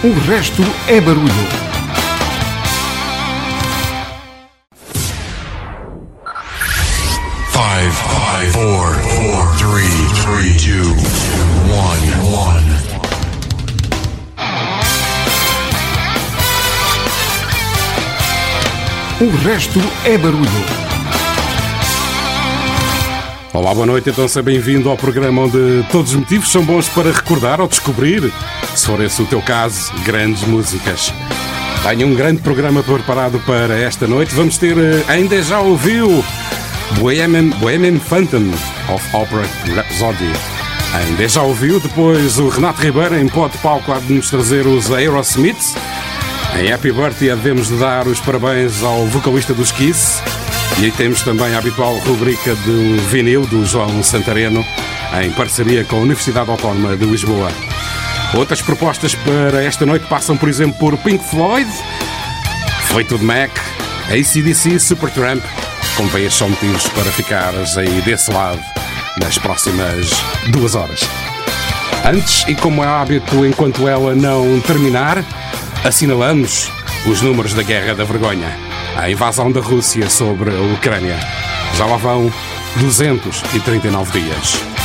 O resto é barulho. Five, five, four, four, three, three, two, one, one. O resto é barulho. Olá, boa noite, então seja bem-vindo ao programa onde todos os motivos são bons para recordar ou descobrir, se for esse o teu caso, grandes músicas. Tenho um grande programa preparado para esta noite. Vamos ter, eh, ainda já ouviu, Bohemian, Bohemian Phantom of Opera Rhapsody. Ainda já ouviu depois o Renato Ribeiro em pó de palco a nos trazer os Aerosmiths. Em Happy Birthday devemos de dar os parabéns ao vocalista dos Kiss. E temos também a habitual rubrica do vinil do João Santareno, em parceria com a Universidade Autónoma de Lisboa. Outras propostas para esta noite passam, por exemplo, por Pink Floyd, Fleetwood Mac, ACDC, Supertramp. Convém só motivos para ficares aí desse lado nas próximas duas horas. Antes, e como é hábito enquanto ela não terminar, assinalamos os números da Guerra da Vergonha. A invasão da Rússia sobre a Ucrânia. Já lá vão 239 dias.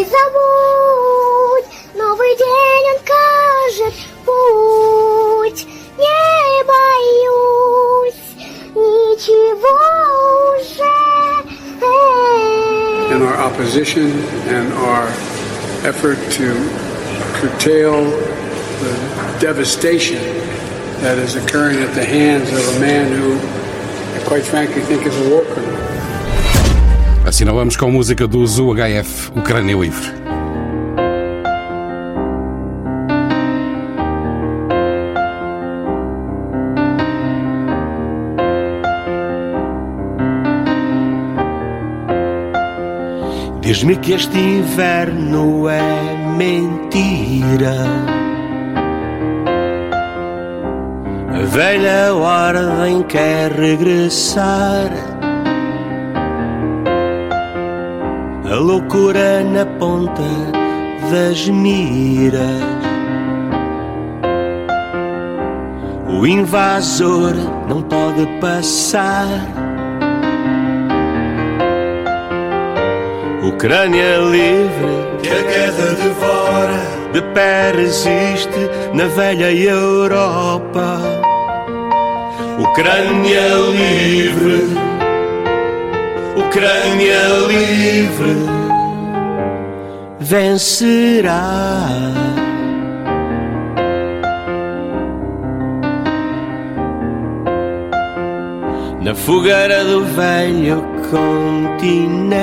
отпусти и забудь. Новый день он кажет путь. Не боюсь ничего уже. in our opposition and our effort to curtail the devastation that is occurring at the hands of a man who, I quite frankly, think is a war criminal. Assinalamos com música dos UHF Ucrânia Livre. Diz-me que este inverno é mentira. A velha ordem quer regressar. A loucura na ponta das miras. O invasor não pode passar. Ucrânia livre que a guerra devora, de pé resiste na velha Europa. Ucrânia livre, Ucrânia livre, vencerá. Na fogueira do velho continente.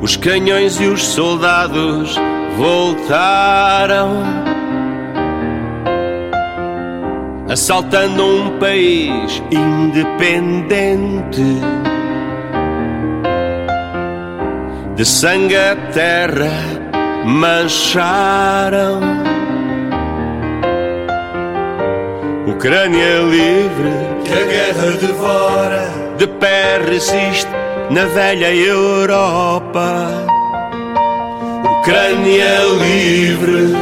Os canhões e os soldados voltaram, assaltando um país independente. De sangue a terra mancharam. Ucrânia livre que a guerra devora, de pé resiste na velha Europa. Ucrânia livre,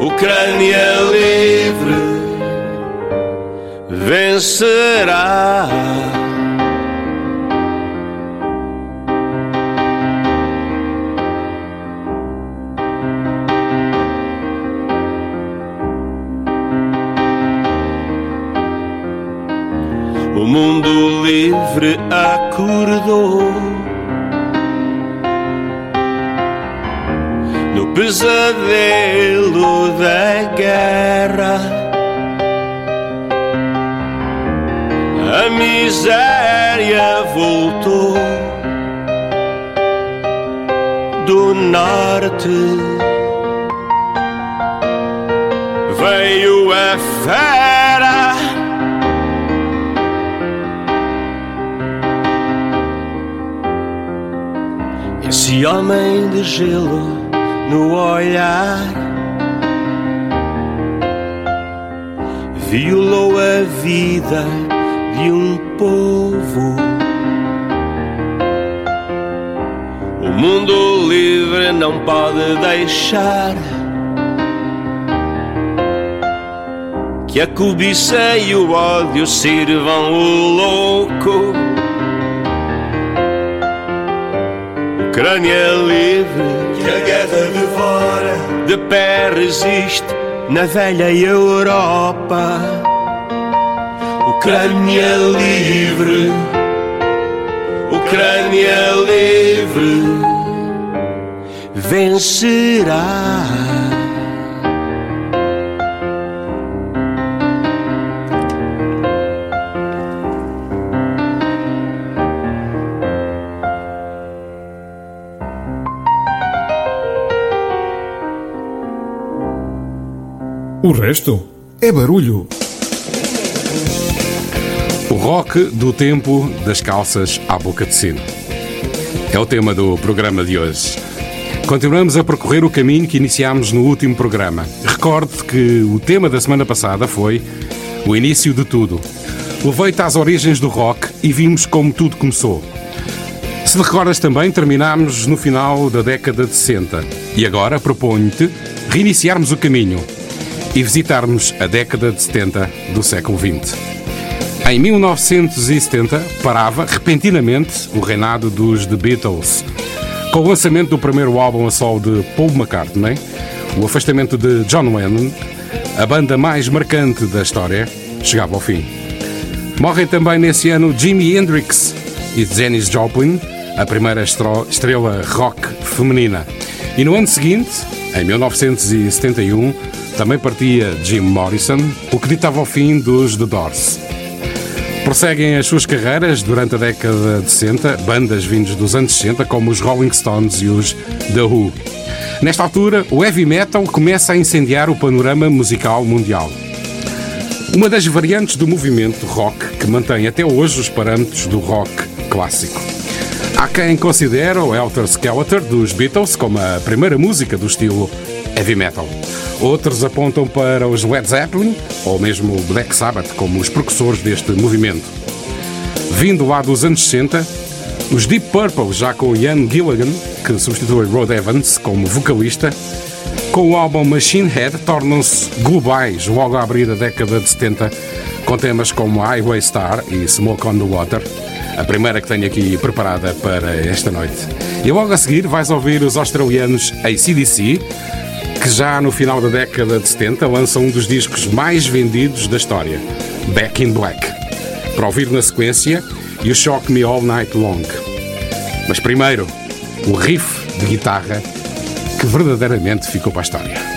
Ucrânia livre, vencerá. O mundo livre acordou no pesadelo da guerra. A miséria voltou do norte. Veio a fera. Esse homem de gelo no olhar violou a vida de um povo. mundo livre não pode deixar que a cobiça e o ódio sirvam o louco. Ucrânia livre, que a guerra devora, de pé resiste na velha Europa. Ucrânia livre, Ucrânia livre, vencerá. O resto é barulho. Rock do tempo das calças à boca de sino. É o tema do programa de hoje. Continuamos a percorrer o caminho que iniciámos no último programa. Recorde que o tema da semana passada foi o início de tudo. Levei-te às origens do rock e vimos como tudo começou. Se recordas também, terminámos no final da década de 60. E agora proponho-te reiniciarmos o caminho e visitarmos a década de 70 do século XX. Em 1970, parava repentinamente o reinado dos The Beatles. Com o lançamento do primeiro álbum a solo de Paul McCartney, o afastamento de John Lennon, a banda mais marcante da história chegava ao fim. Morrem também nesse ano Jimi Hendrix e Janis Joplin, a primeira estrela rock feminina. E no ano seguinte, em 1971, também partia Jim Morrison, o que ditava o fim dos The Doors. Prosseguem as suas carreiras durante a década de 60, bandas vindas dos anos 60, como os Rolling Stones e os The Who. Nesta altura, o heavy metal começa a incendiar o panorama musical mundial. Uma das variantes do movimento rock que mantém até hoje os parâmetros do rock clássico. Quem considere o Helter Skelter dos Beatles como a primeira música do estilo heavy metal. Outros apontam para os Led Zeppelin ou mesmo Black Sabbath como os precursores deste movimento. Vindo lá dos anos 60, os Deep Purple, já com Ian Gilligan, que substitui Rod Evans como vocalista, com o álbum Machine Head tornam-se globais logo a abrir a década de 70, com temas como Highway Star e Smoke on the Water, a primeira que tenho aqui preparada para esta noite. E logo a seguir vais ouvir os australianos ACDC, que já no final da década de 70 lançam um dos discos mais vendidos da história, Back in Black. Para ouvir na sequência, You Shock Me All Night Long. Mas primeiro, o riff de guitarra que verdadeiramente ficou para a história.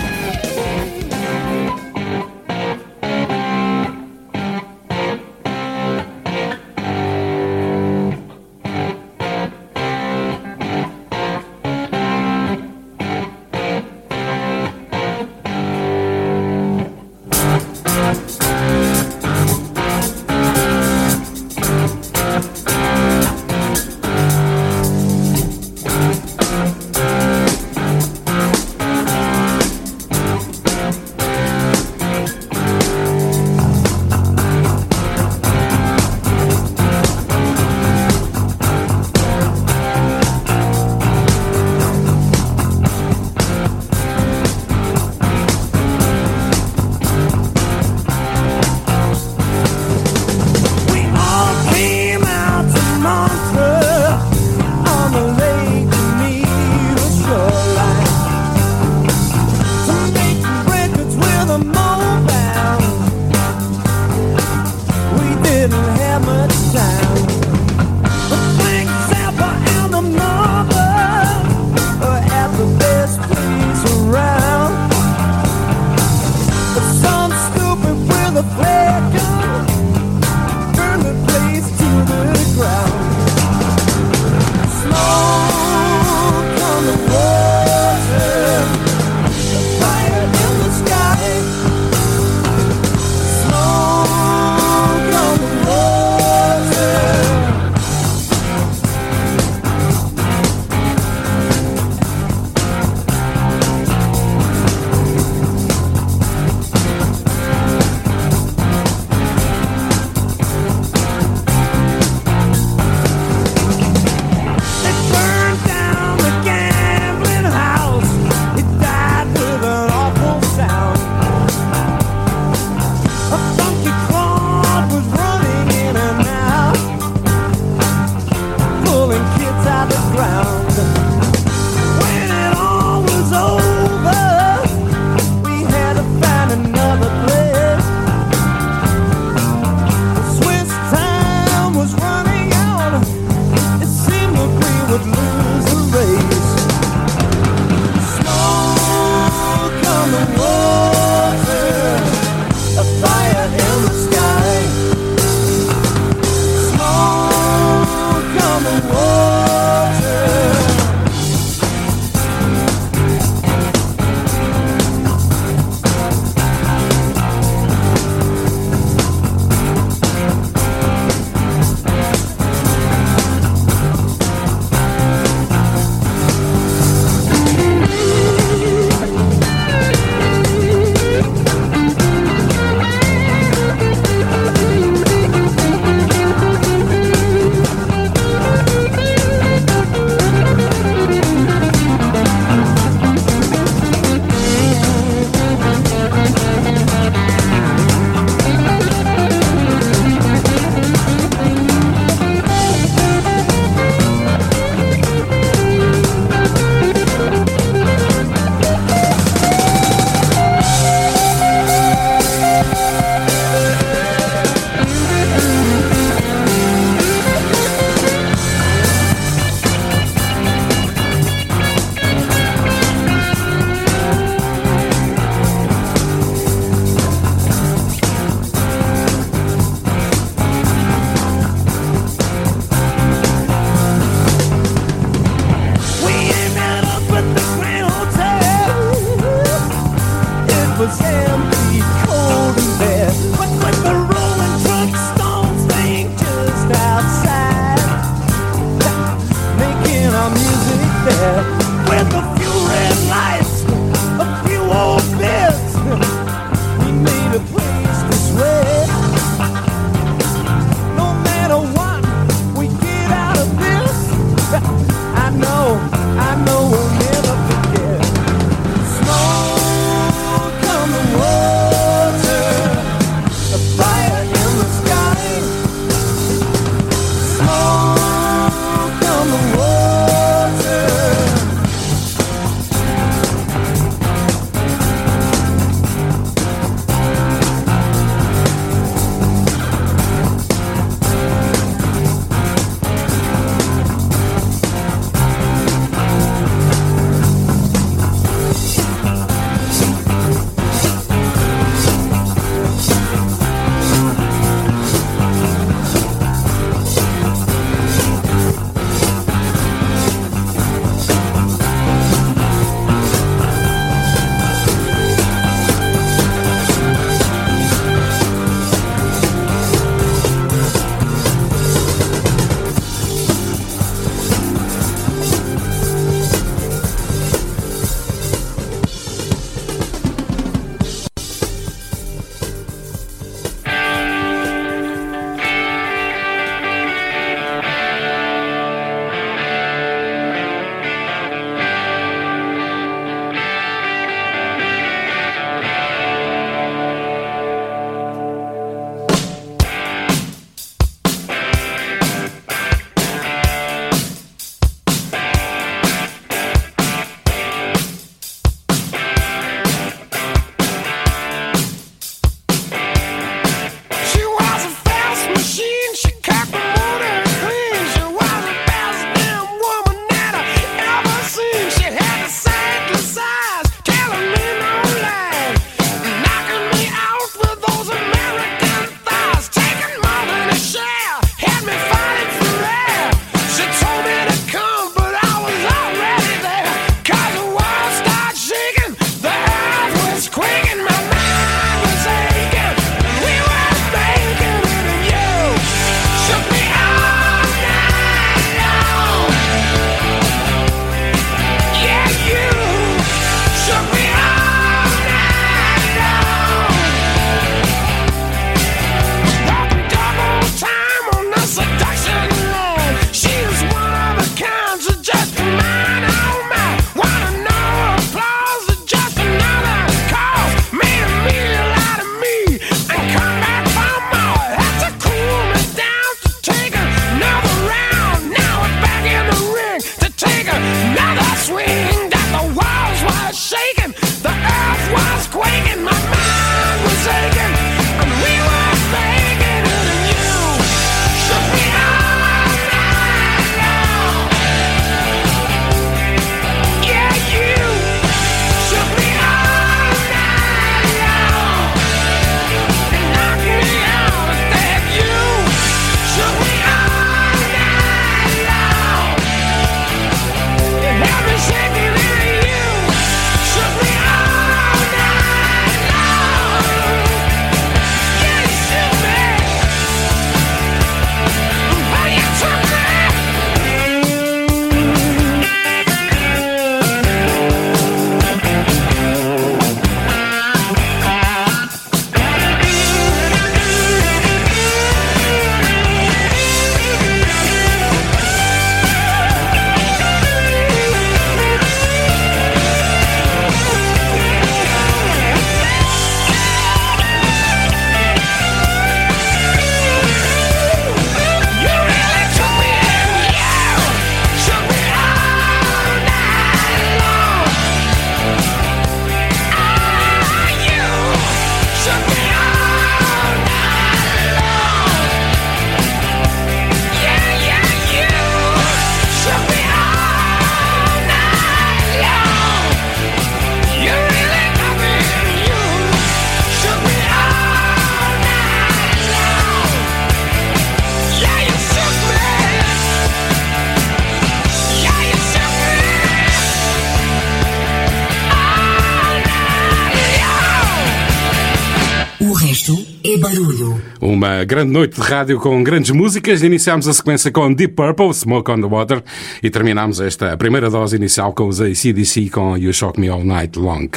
Grande noite de rádio com grandes músicas. Iniciámos a sequência com Deep Purple, Smoke on the Water, e terminámos esta primeira dose inicial com os ACDC com You Shock Me All Night Long.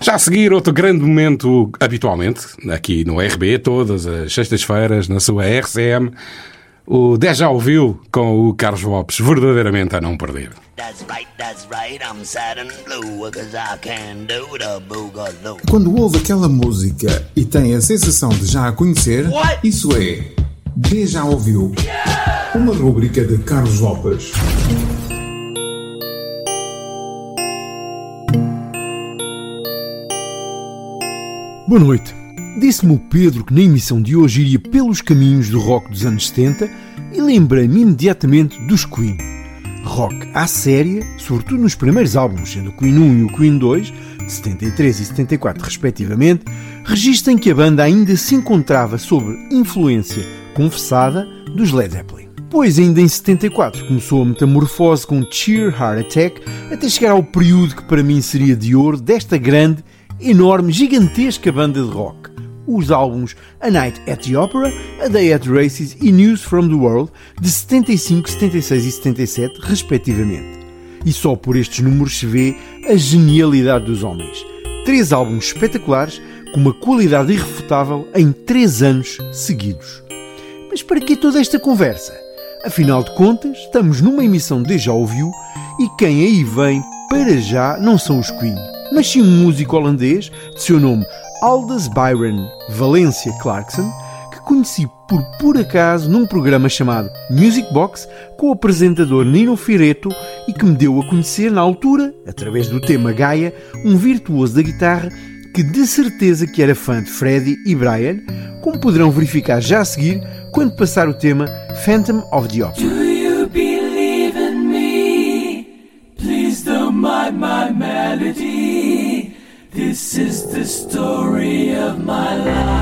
Já a seguir, outro grande momento, habitualmente, aqui no RB, todas as sextas-feiras, na sua RCM, o Deja ouviu com o Carlos Lopes, verdadeiramente a não perder. Quando ouve aquela música e tem a sensação de já a conhecer, What? isso é Deja ouviu. Yeah! Uma rúbrica de Carlos Lopes. Boa noite. Disse-me o Pedro que na emissão de hoje iria pelos caminhos do rock dos anos 70 e lembrei-me imediatamente dos Queen. Rock à séria, sobretudo nos primeiros álbuns, sendo o Queen 1 e o Queen 2, de 73 e 74 respectivamente, registram que a banda ainda se encontrava sob influência confessada dos Led Zeppelin. Pois ainda em 74 começou a metamorfose com Cheer Heart Attack até chegar ao período que para mim seria de ouro desta grande enorme, gigantesca banda de rock. Os álbuns A Night at the Opera, A Day at the Races e News from the World de 75, 76 e 77, respectivamente. E só por estes números se vê a genialidade dos homens. Três álbuns espetaculares com uma qualidade irrefutável em três anos seguidos. Mas para que toda esta conversa? Afinal de contas, estamos numa emissão de Já Ouviu e quem aí vem, para já, não são os Queen mas sim um músico holandês de seu nome Aldous Byron Valência Clarkson, que conheci por por acaso num programa chamado Music Box com o apresentador Nino Fireto e que me deu a conhecer na altura, através do tema Gaia, um virtuoso da guitarra que de certeza que era fã de Freddie e Brian, como poderão verificar já a seguir quando passar o tema Phantom of the Opera. melody. This is the story of my life.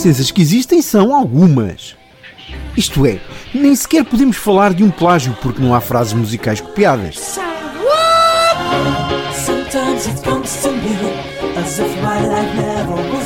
Parecenças que existem são algumas. Isto é, nem sequer podemos falar de um plágio porque não há frases musicais copiadas. Sometimes it comes to me as if my life never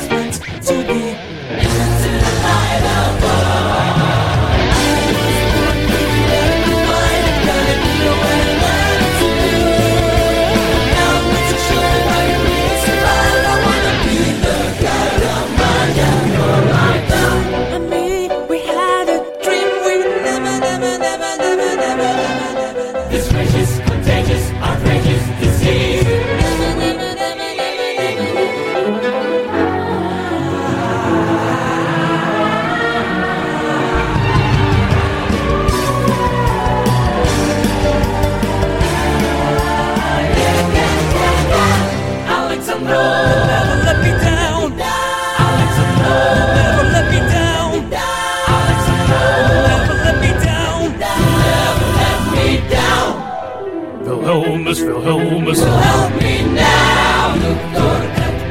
Wilhelmus. Help me now, Doctor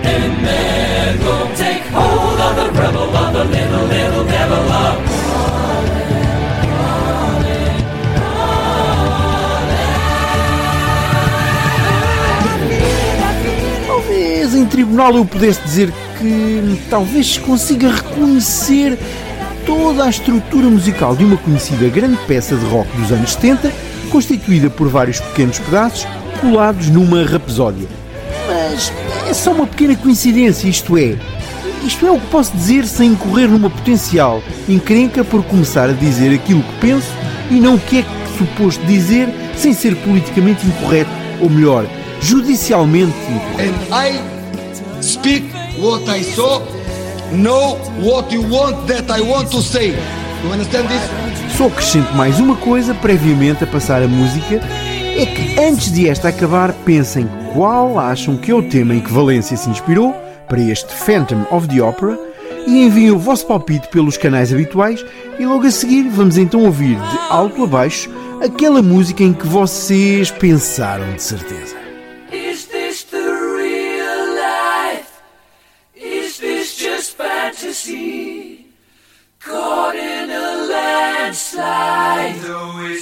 Emergo. Take hold of the rebel of the little, little devil of Talvez em tribunal eu pudesse dizer que talvez consiga reconhecer toda a estrutura musical de uma conhecida grande peça de rock dos anos 70, constituída por vários pequenos pedaços colados numa rapsódia. Mas é só uma pequena coincidência, isto é. Isto é o que posso dizer sem incorrer numa potencial encrenca por começar a dizer aquilo que penso e não o que é que suposto dizer sem ser politicamente incorreto, ou melhor, judicialmente incorreto. and I speak what I saw, know what you want that I want to say. You understand this? Só acrescento mais uma coisa previamente a passar a música, é que antes de esta acabar, pensem qual acham que é o tema em que Valência se inspirou para este Phantom of the Opera e enviem o vosso palpite pelos canais habituais e logo a seguir vamos então ouvir de alto a baixo aquela música em que vocês pensaram de certeza.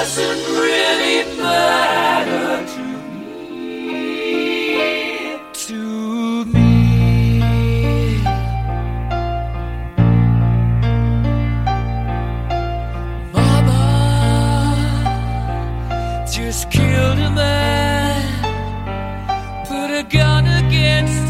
Doesn't really matter to me. To me. Mama just killed a man, put a gun against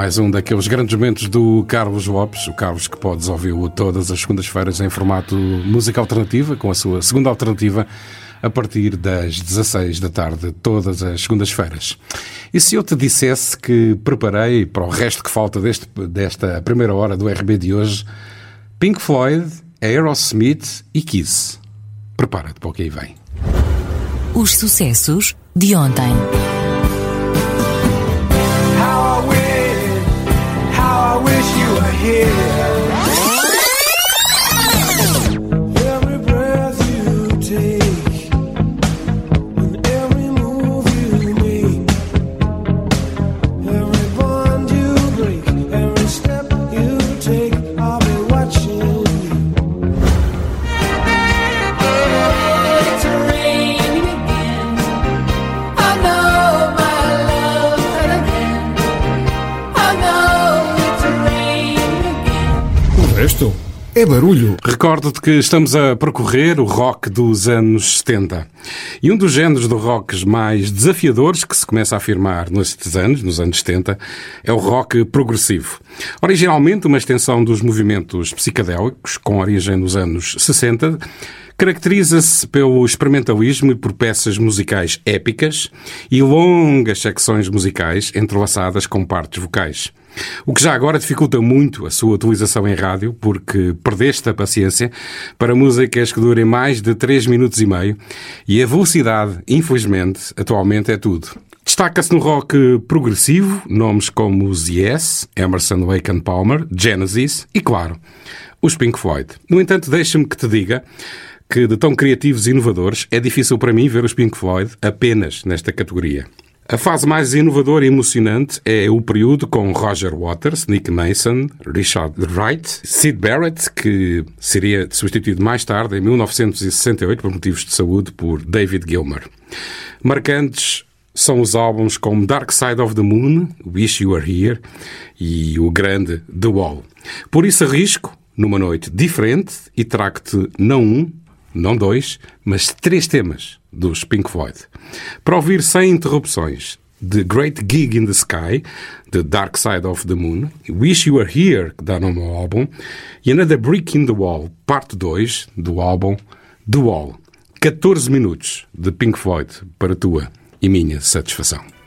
Mais um daqueles grandes momentos do Carlos Lopes, o Carlos que podes ouvi-lo todas as segundas-feiras em formato música alternativa, com a sua segunda alternativa, a partir das 16 da tarde, todas as segundas-feiras. E se eu te dissesse que preparei para o resto que falta deste, desta primeira hora do RB de hoje, Pink Floyd, Aerosmith e Kiss? Prepara-te para o que aí vem. Os sucessos de ontem. Here. Barulho. Recordo-te que estamos a percorrer o rock dos anos 70. E um dos géneros do rock mais desafiadores que se começa a afirmar nestes anos, nos anos 70, é o rock progressivo. Originalmente uma extensão dos movimentos psicadélicos, com origem nos anos 60, caracteriza-se pelo experimentalismo e por peças musicais épicas e longas secções musicais entrelaçadas com partes vocais. O que já agora dificulta muito a sua utilização em rádio, porque perdeste a paciência para músicas que durem mais de 3 minutos e meio e a velocidade, infelizmente, atualmente é tudo. Destaca-se no rock progressivo nomes como os Yes, Emerson Lake and Palmer, Genesis e, claro, os Pink Floyd. No entanto, deixa-me que te diga que de tão criativos e inovadores é difícil para mim ver os Pink Floyd apenas nesta categoria. A fase mais inovadora e emocionante é o período com Roger Waters, Nick Mason, Richard Wright, Sid Barrett, que seria substituído mais tarde, em 1968, por motivos de saúde, por David Gilmour. Marcantes são os álbuns como Dark Side of the Moon, Wish You Were Here e o grande The Wall. Por isso arrisco, numa noite diferente, e trago-te não um, não dois, mas três temas dos Pink Floyd. Para ouvir sem interrupções The Great Gig in the Sky, The Dark Side of the Moon, Wish You Were Here, que dá nome ao álbum, e Another Brick in the Wall, parte 2 do álbum The Wall. 14 minutos de Pink Floyd para tua e minha satisfação.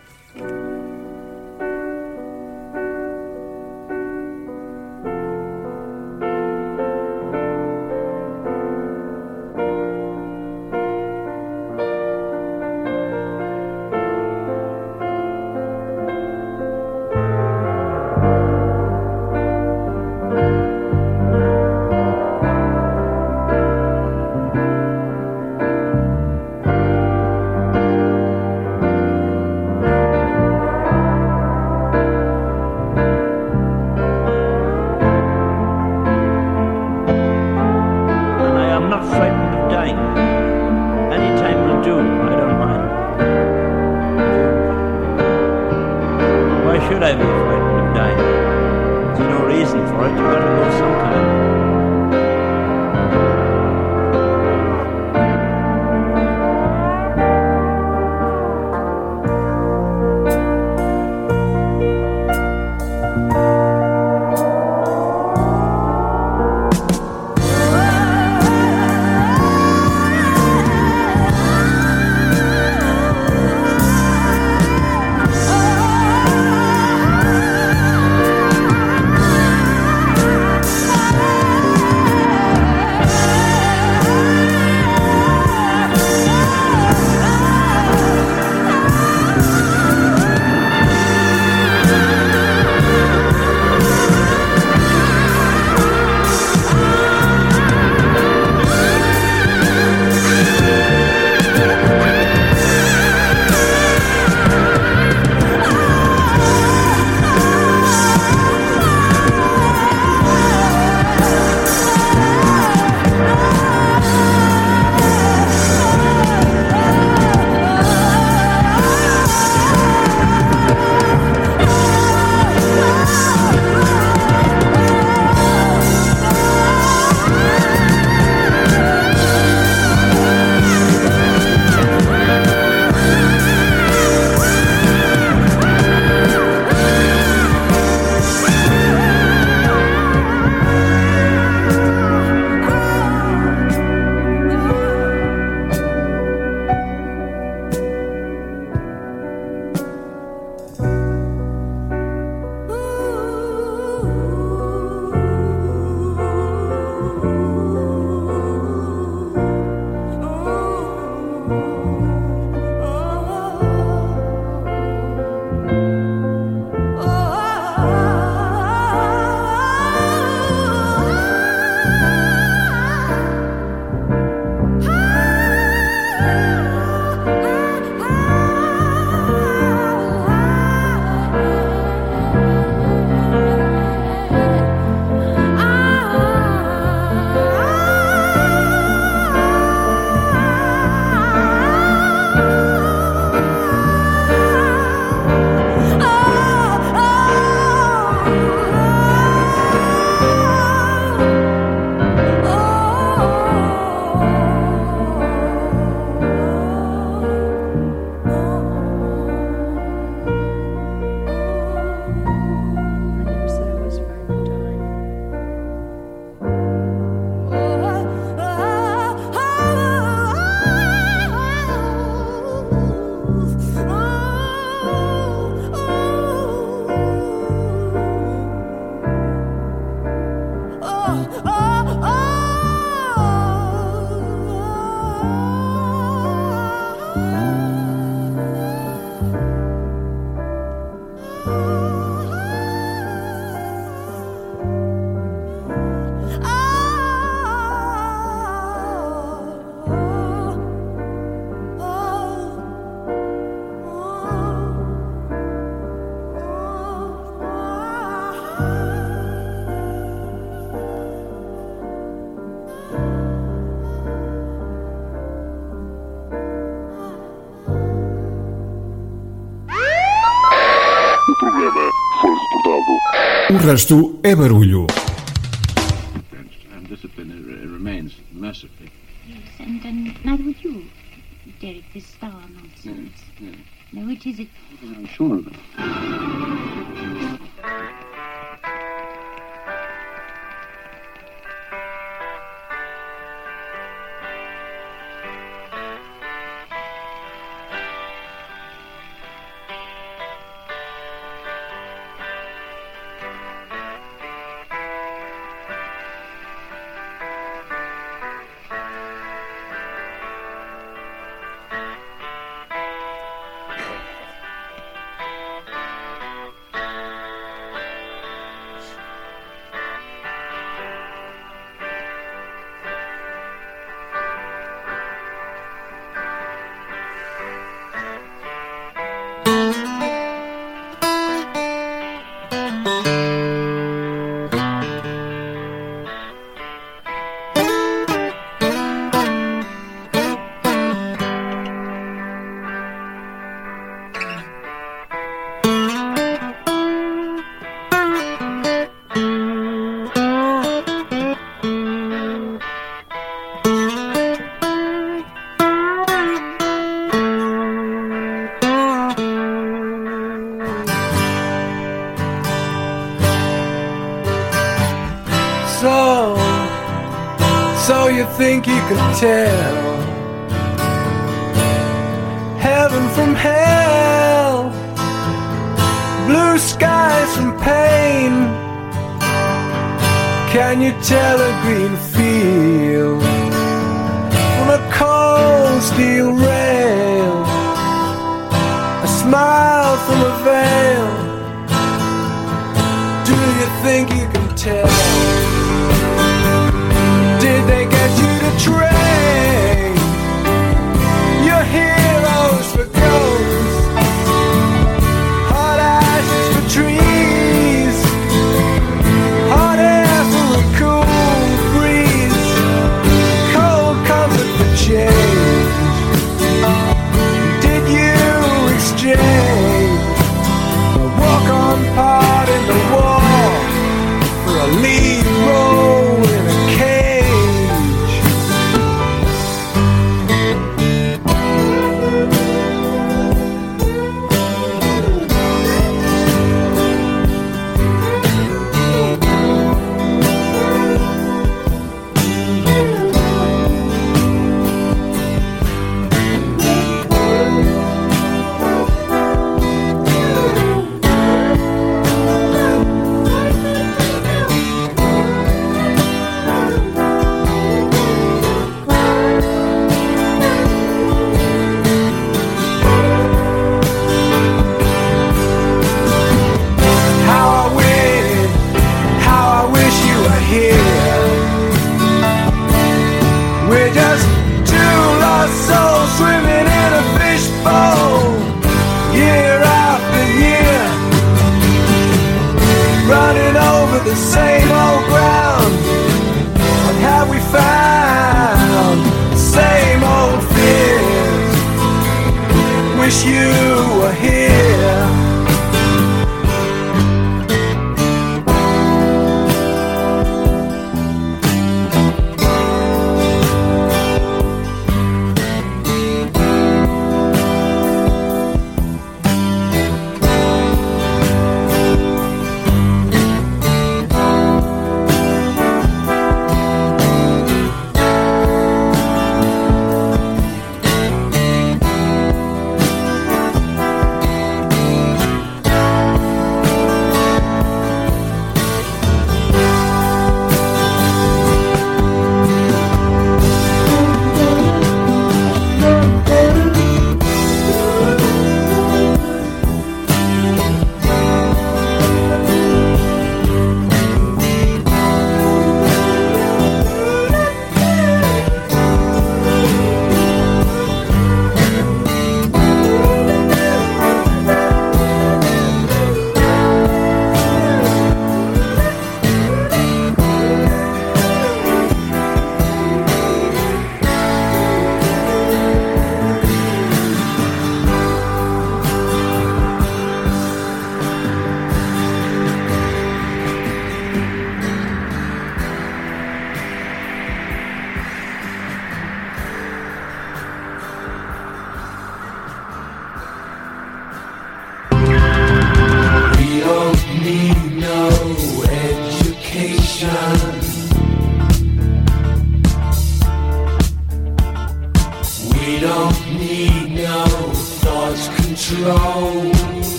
Resto é barulho.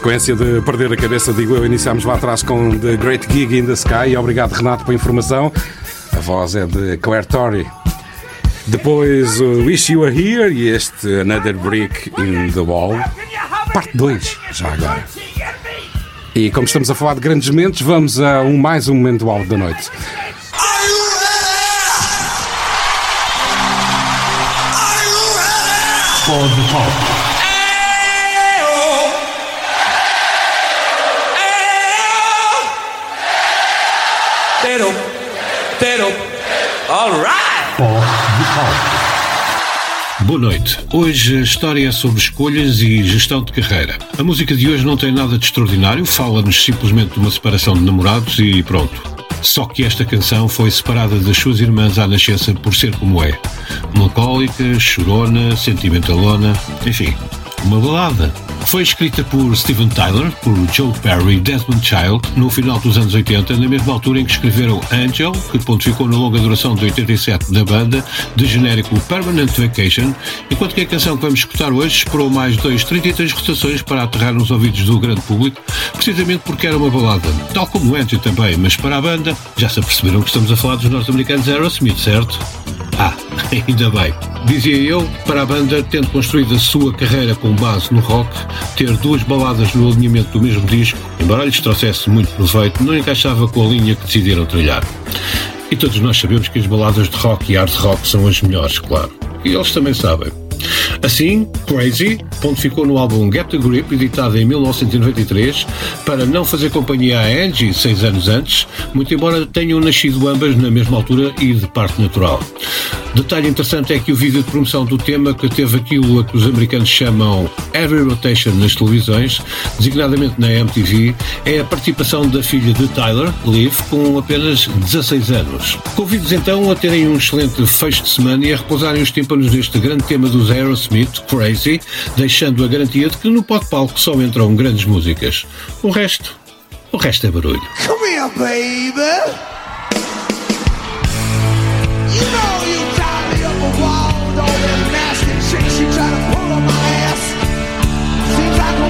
Sequência de perder a cabeça, digo eu, iniciámos lá atrás com The Great Gig in the Sky. Obrigado, Renato, pela informação. A voz é de Claire Torrey. Depois, o Wish You Were Here e este Another Brick in the Wall. Parte 2, já agora. E como estamos a falar de grandes momentos, vamos a um, mais um momento alto da noite. For the top. Pero, noite. Hoje a história é sobre escolhas e gestão de carreira. A música de hoje não tem nada de extraordinário, fala-nos simplesmente de uma separação de namorados e pronto. Só que esta canção foi separada das suas irmãs à nascença por ser como é. Melancólica, chorona, sentimentalona, enfim, uma balada. Foi escrita por Steven Tyler, por Joe Perry e Desmond Child no final dos anos 80, na mesma altura em que escreveram Angel, que pontificou na longa duração de 87 da banda, de genérico Permanent Vacation, enquanto que a canção que vamos escutar hoje esperou mais dois 33 rotações para aterrar nos ouvidos do grande público, precisamente porque era uma balada, tal como Angel também, mas para a banda, já se aperceberam que estamos a falar dos norte-americanos Aerosmith, certo? Ah, ainda bem. Dizia eu, para a banda, tendo construído a sua carreira com base no rock, ter duas baladas no alinhamento do mesmo disco, embora lhes trouxesse muito proveito, não encaixava com a linha que decidiram trilhar. E todos nós sabemos que as baladas de rock e hard rock são as melhores, claro. E eles também sabem. Assim, Crazy pontificou no álbum Get the Grip, editado em 1993, para não fazer companhia a Angie seis anos antes, muito embora tenham nascido ambas na mesma altura e de parte natural. Detalhe interessante é que o vídeo de promoção do tema, que teve aquilo a que os americanos chamam Heavy Rotation nas televisões, designadamente na MTV, é a participação da filha de Tyler, Liv, com apenas 16 anos. Convido-os então a terem um excelente fecho de semana e a repousarem os tímpanos neste grande tema dos Aerosmith, Crazy, deixando a garantia de que no palco só entram grandes músicas. O resto, o resto é barulho. Come here, baby. You know me up a wall all them nasty to pull my ass.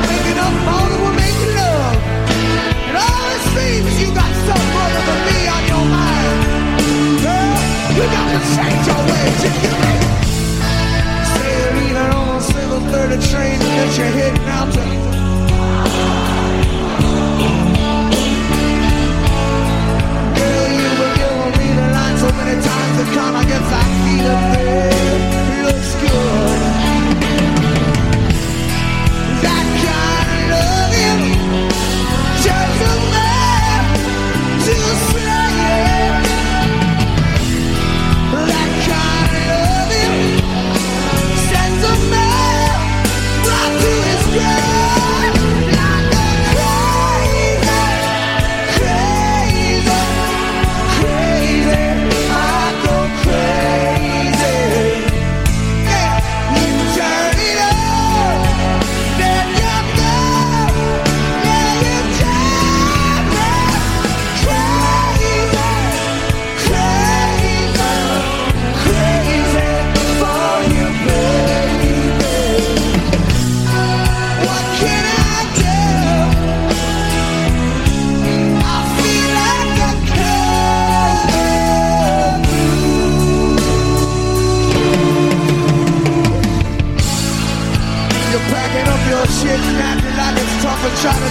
Making up more than we're making love. Got something than me on your mind. Girl, you got to change your single thirty train that you're heading out to. Girl, you've been giving me the line so many times to come. I guess I need a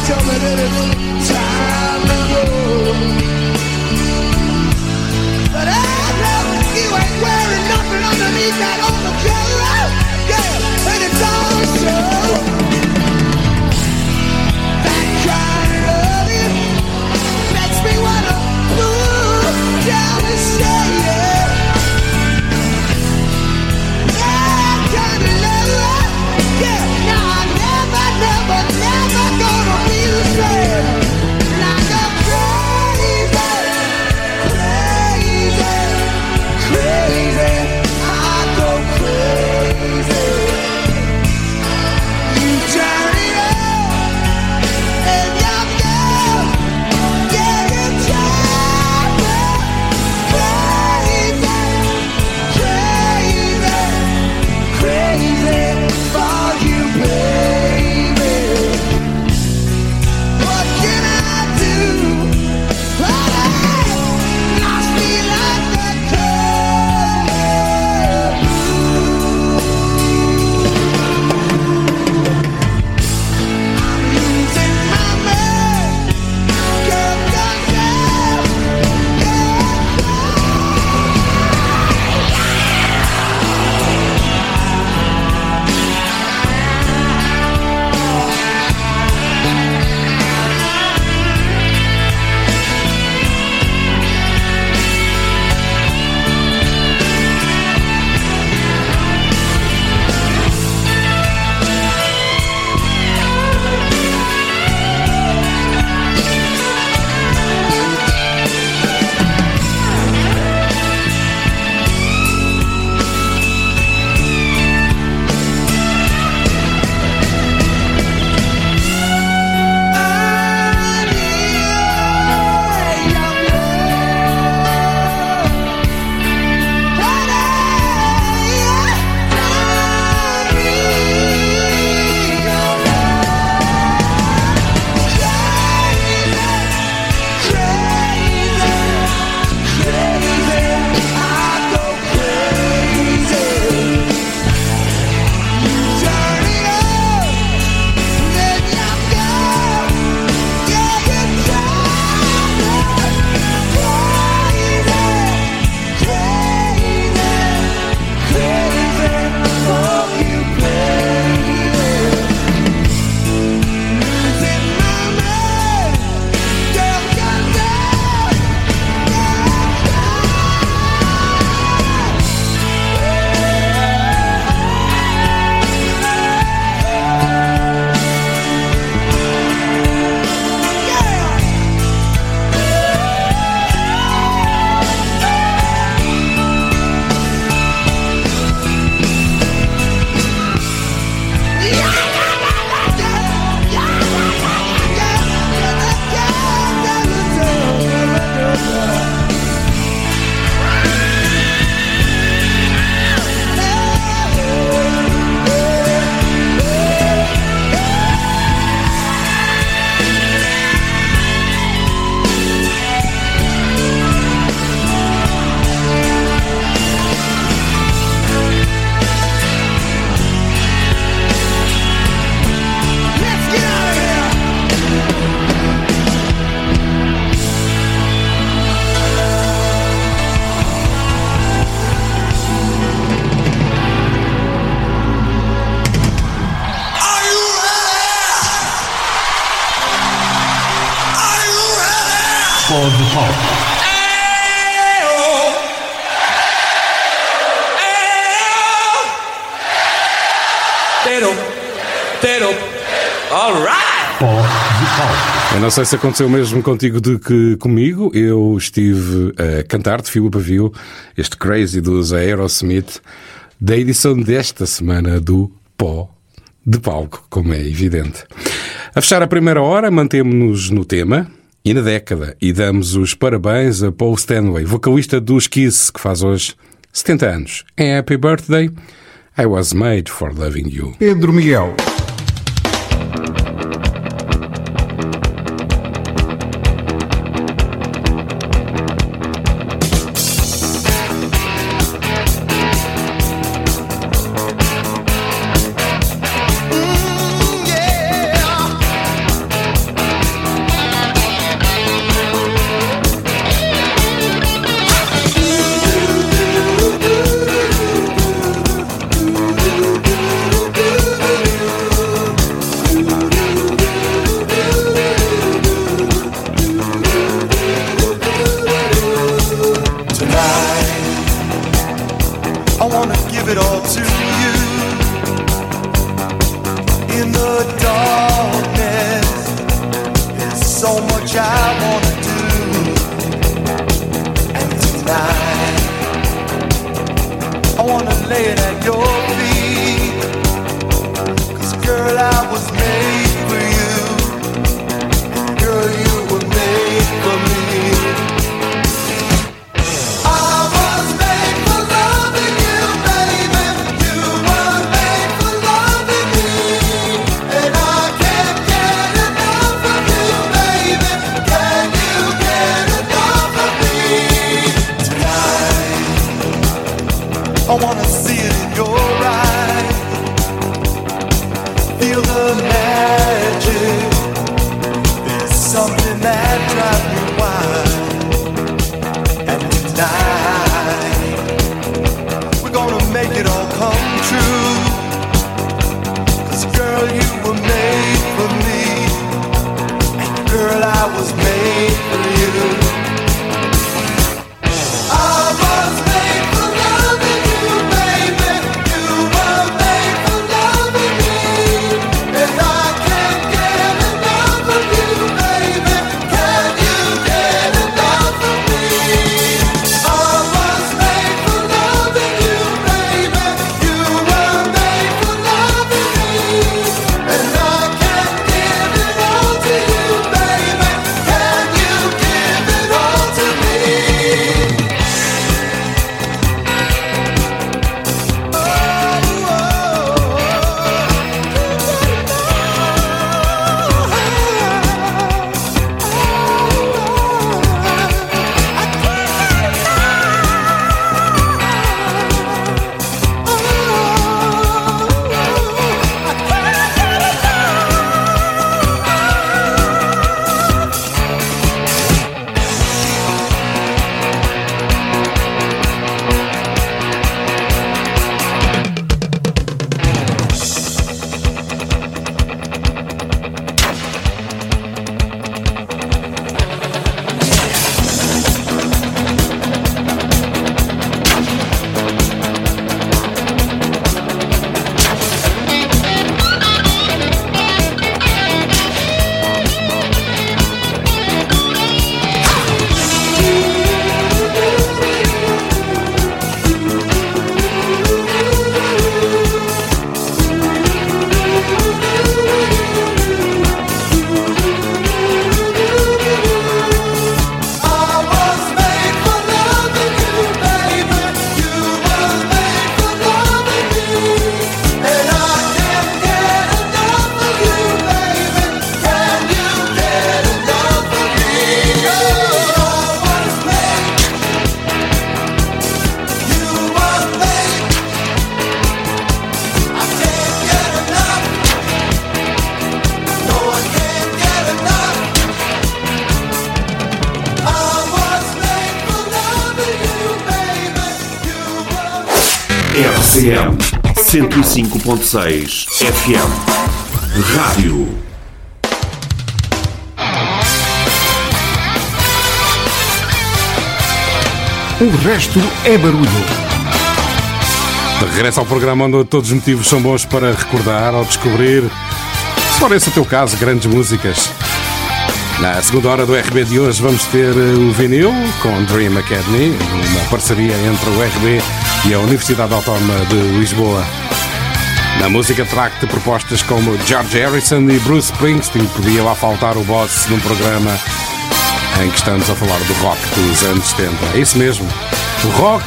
coming any time ago. But I know you ain't wearing nothing underneath that overcoat. Não sei se aconteceu mesmo contigo do que comigo. Eu estive a cantar de fio a pavio este Crazy dos Aerosmith da edição desta semana do Pó de Palco, como é evidente. A fechar a primeira hora, mantemos-nos no tema e na década e damos os parabéns a Paul Stanley, vocalista dos Kiss, que faz hoje 70 anos. Em Happy Birthday, I Was Made for Loving You. Pedro Miguel. RCM 105.6 FM Rádio. O resto é barulho. De regresso ao programa onde todos os motivos são bons para recordar ou descobrir, se for esse o teu caso, grandes músicas. Na segunda hora do RB de hoje vamos ter eh, o vinil com Dream Academy, uma parceria entre o RB e a Universidade Autónoma de Lisboa. Na música track de propostas como George Harrison e Bruce Springsteen podia lá faltar o boss num programa em que estamos a falar do rock dos anos 70. É isso mesmo, o rock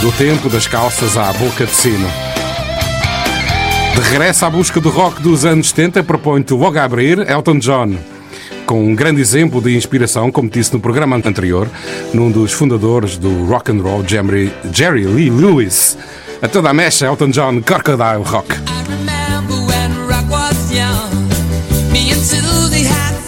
do tempo das calças à boca de sino. De regresso à busca do rock dos anos 70, proponho-te logo a abrir Elton John, com um grande exemplo de inspiração, como disse no programa anterior, num dos fundadores do rock and roll, Jerry, Jerry Lee Lewis. A toda a mecha, Elton John, Crocodile Rock. remember when rock was young. Me and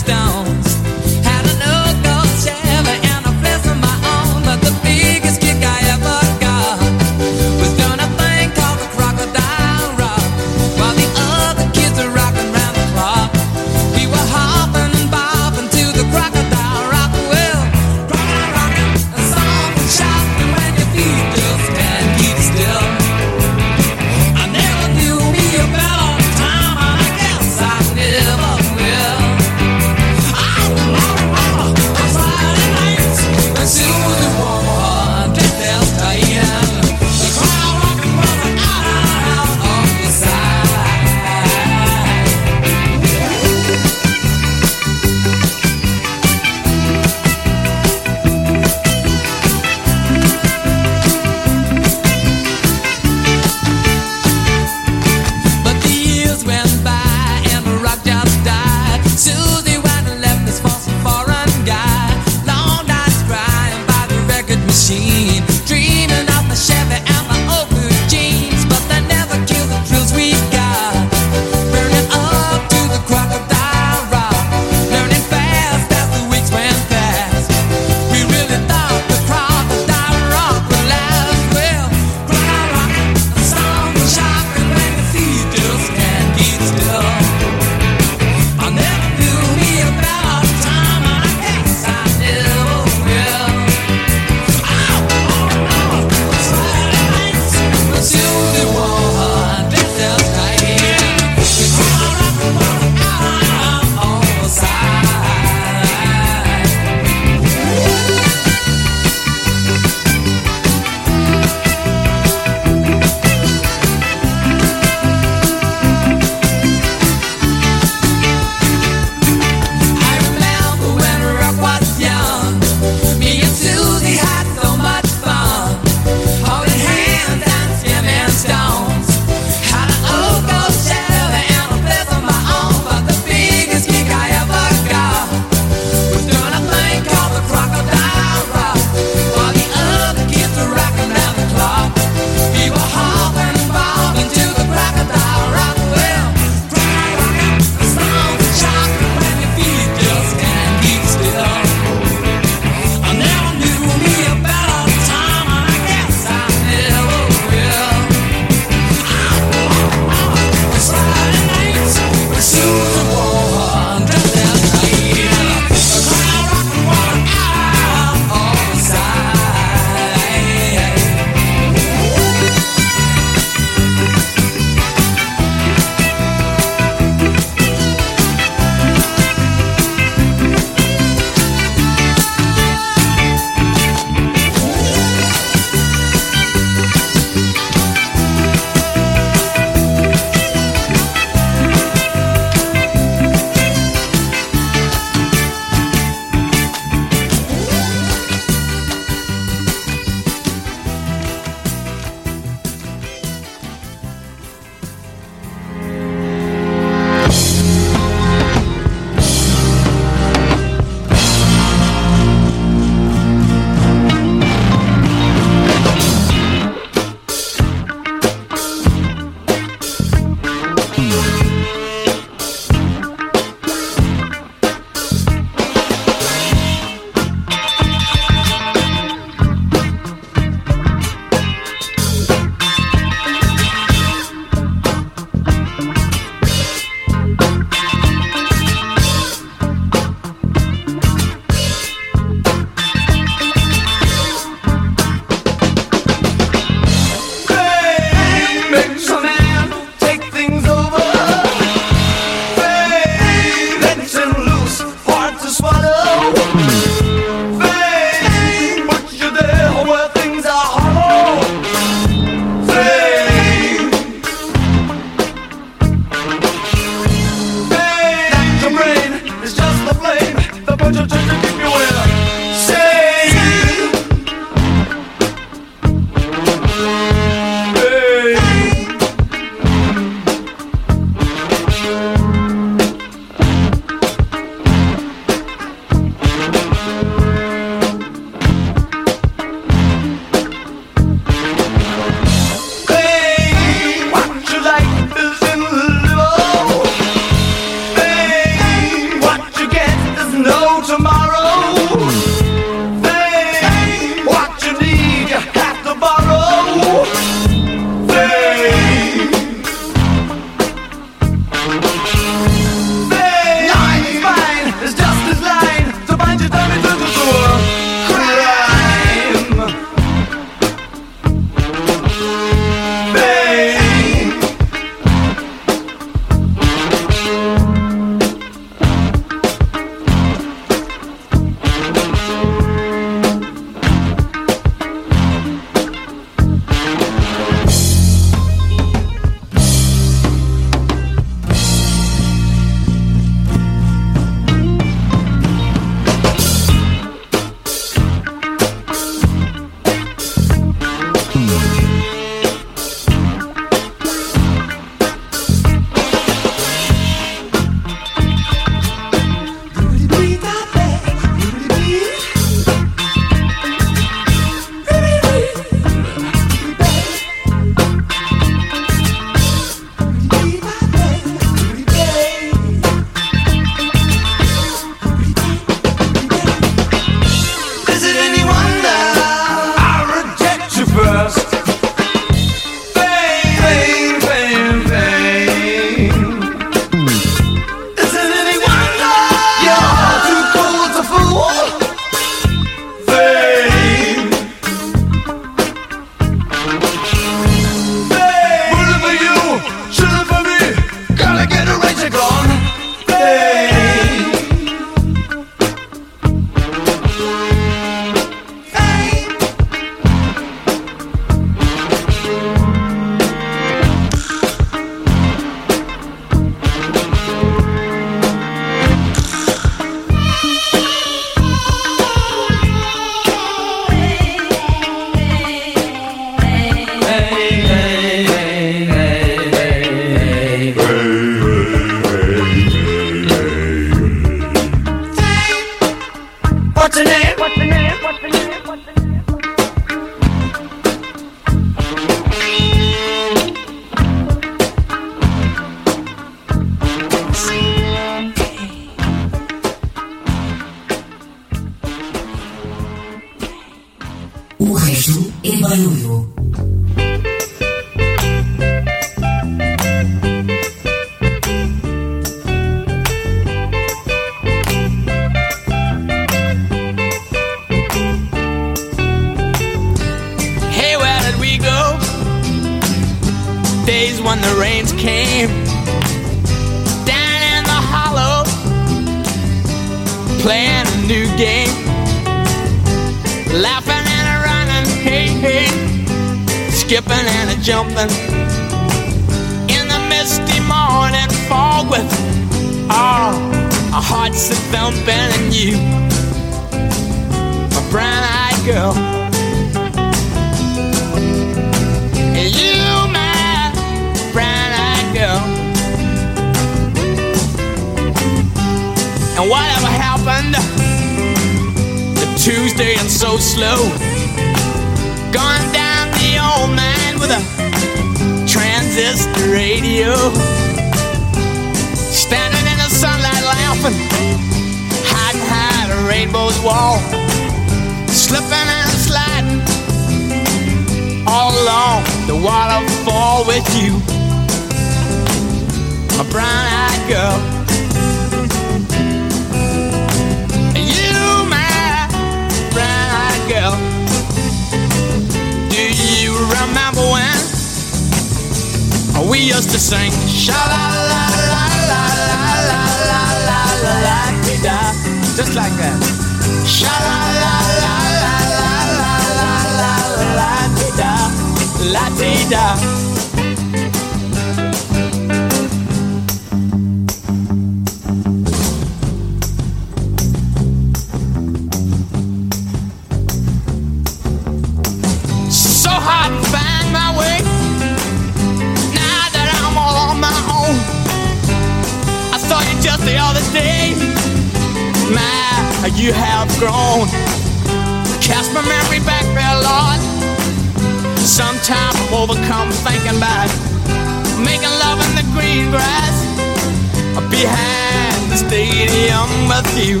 you,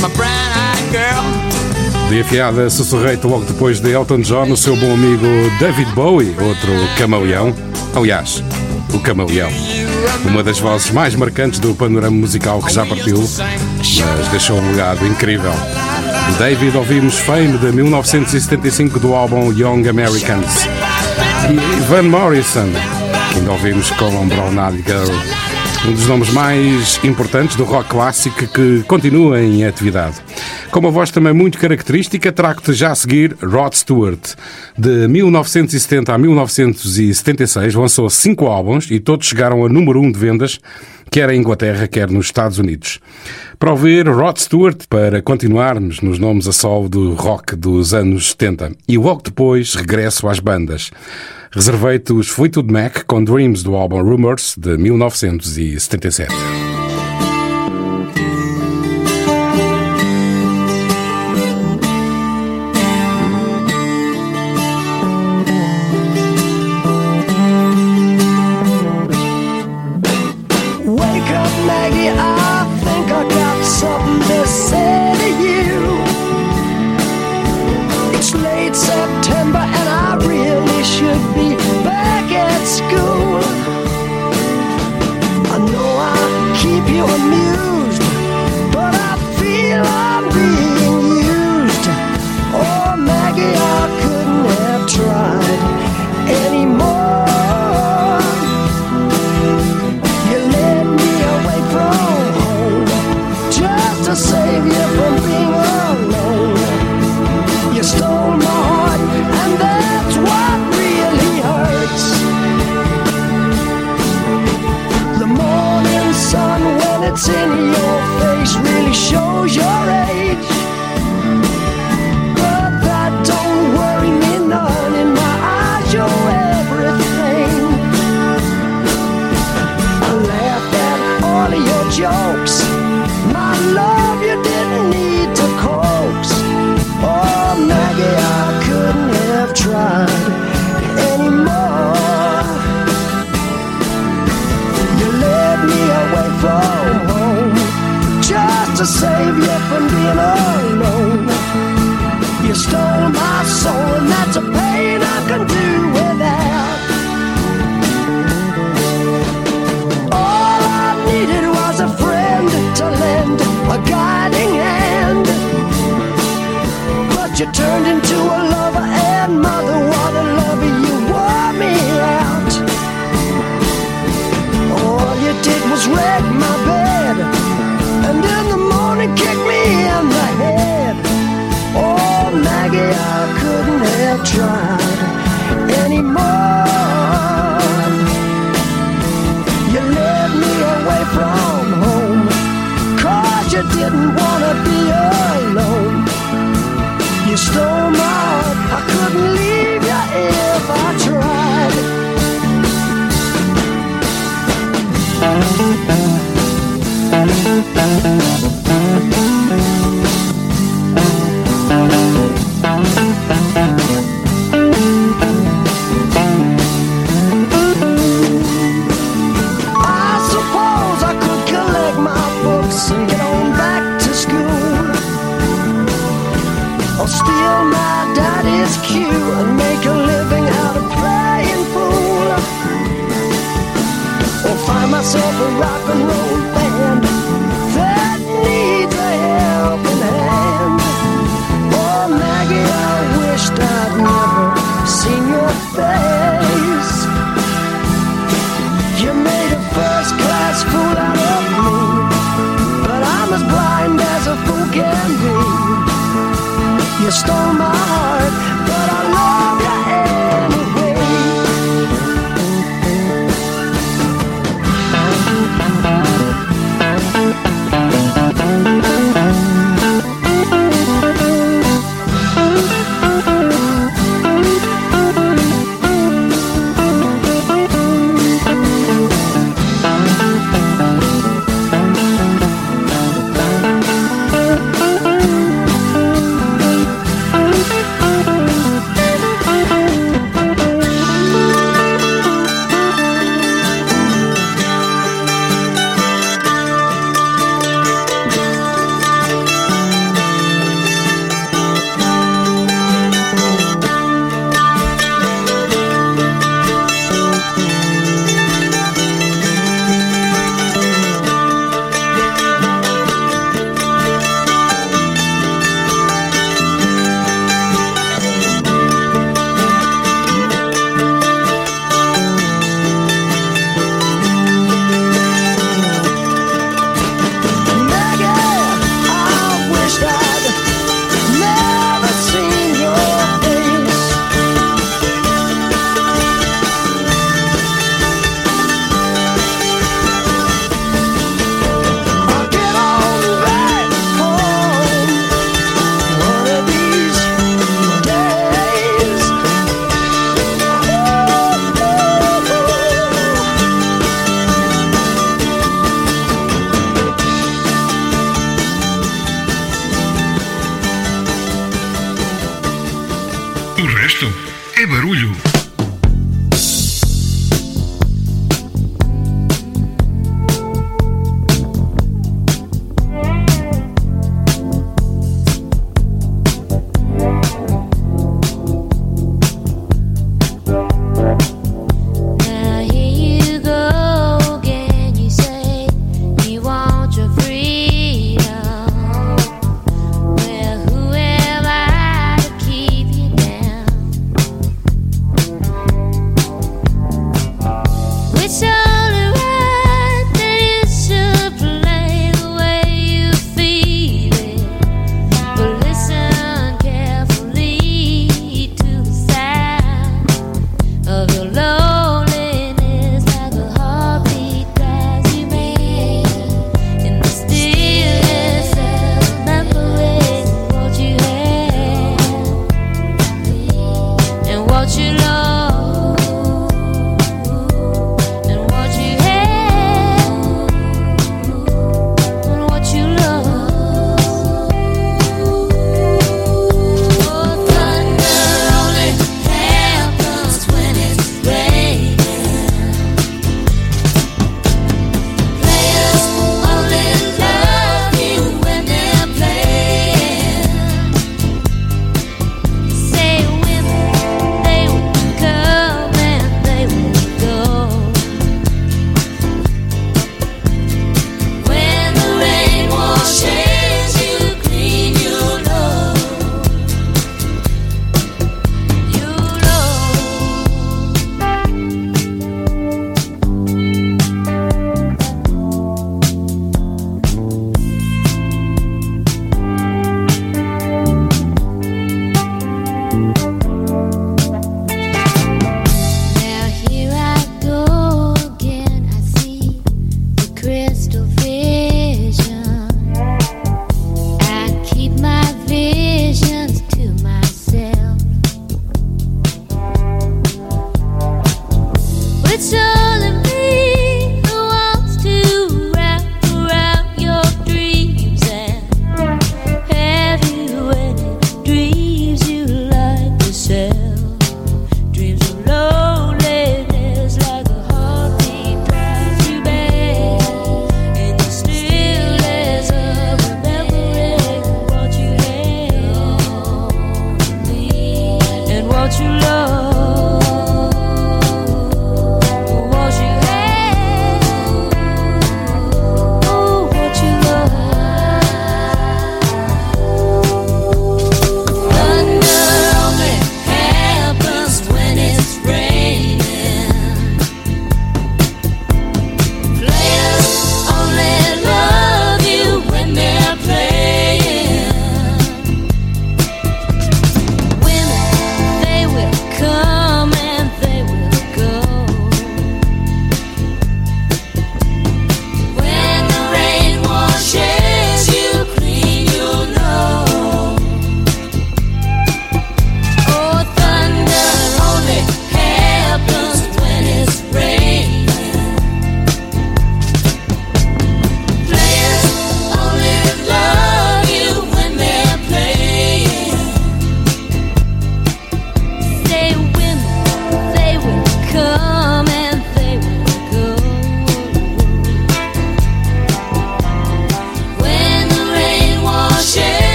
my brown-eyed girl. De afiada sussurreita logo depois de Elton John, o seu bom amigo David Bowie, outro camaleão. Aliás, o camaleão. Uma das vozes mais marcantes do panorama musical que já partiu, mas deixou um legado incrível. David ouvimos Fame de 1975 do álbum Young Americans. E Van Morrison, que ainda ouvimos com Brown Eyed Girl um dos nomes mais importantes do rock clássico que continua em atividade. Com uma voz também muito característica, trago-te já a seguir Rod Stewart. De 1970 a 1976 lançou cinco álbuns e todos chegaram a número um de vendas, quer em Inglaterra, quer nos Estados Unidos. Para ouvir Rod Stewart, para continuarmos nos nomes a sol do rock dos anos 70. E logo depois regresso às bandas. Reservei-te os Fleetwood Mac com Dreams do álbum Rumors de 1977.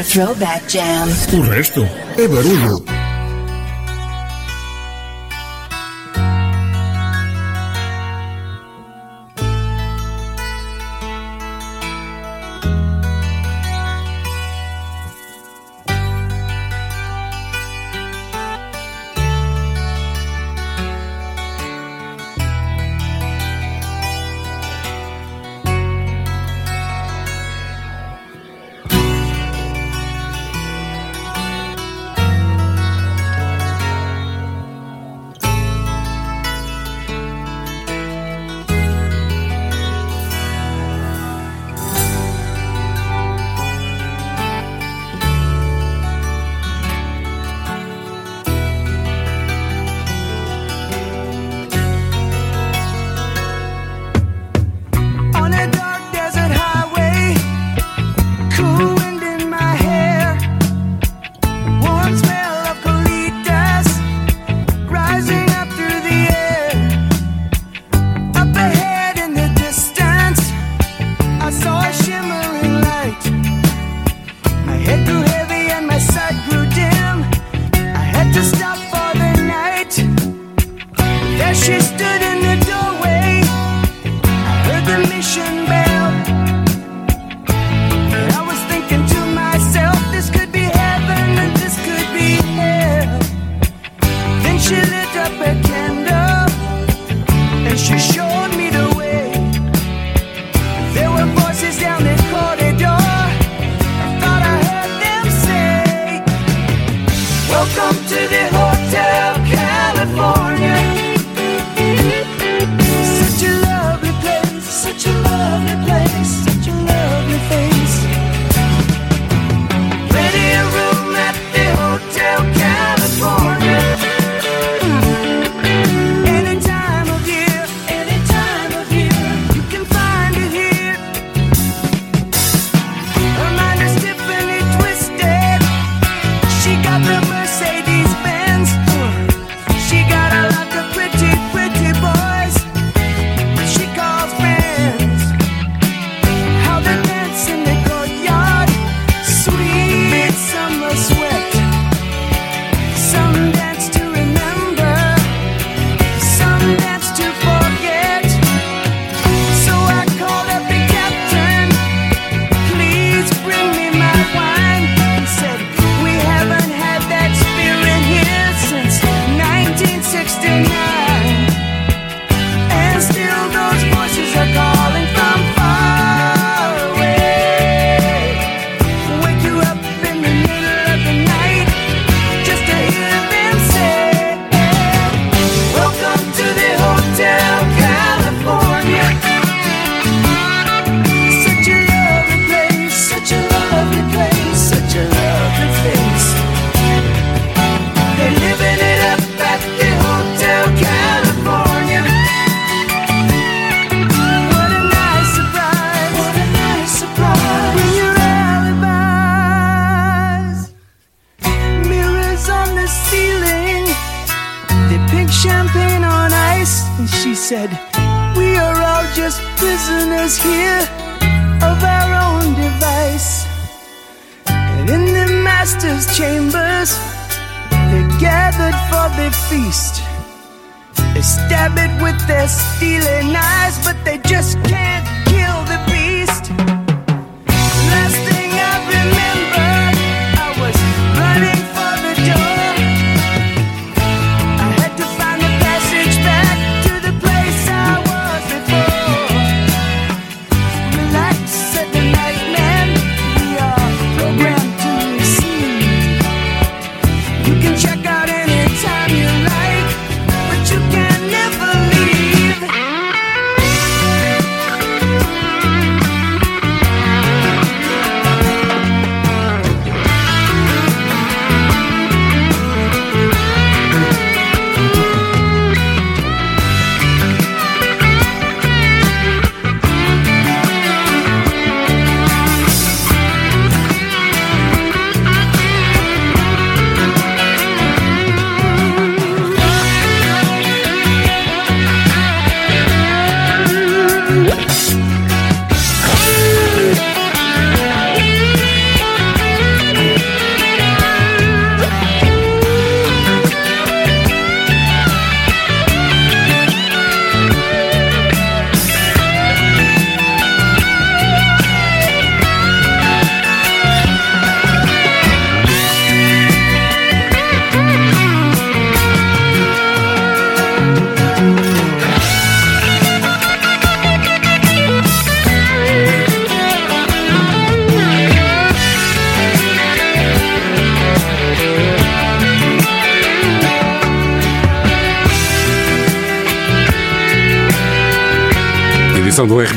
With another throwback jam. O resto é barulho.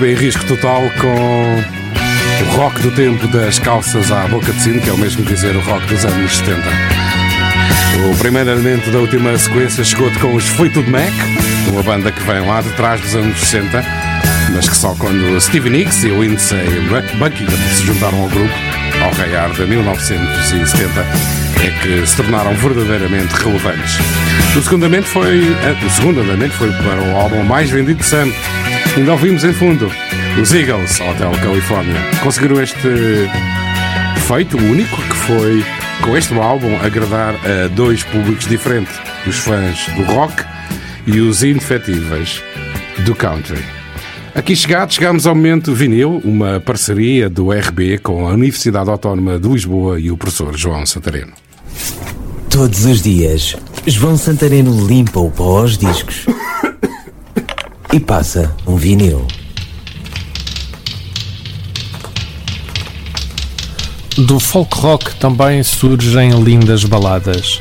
RB em risco total com o rock do tempo das calças à boca de sino, que é o mesmo dizer o rock dos anos 70. O primeiro elemento da última sequência chegou-te com os Foi Tudo Mac, uma banda que vem lá de trás dos anos 60, mas que só quando Stevie Nicks e o Lindsay Buckingham se juntaram ao grupo, ao raiar de 1970, é que se tornaram verdadeiramente relevantes. O segundo andamento foi, eh, o segundo andamento foi para o álbum mais vendido de sempre. Ainda ouvimos em fundo os Eagles, Hotel California. Conseguiram este feito único que foi com este álbum agradar a dois públicos diferentes, os fãs do rock e os indefetíveis do country. Aqui chegados, chegamos ao momento vinil, uma parceria do RB com a Universidade Autónoma de Lisboa e o professor João Santareno. Todos os dias, João Santareno limpa o pó aos discos e passa um vinil. Do folk rock também surgem lindas baladas.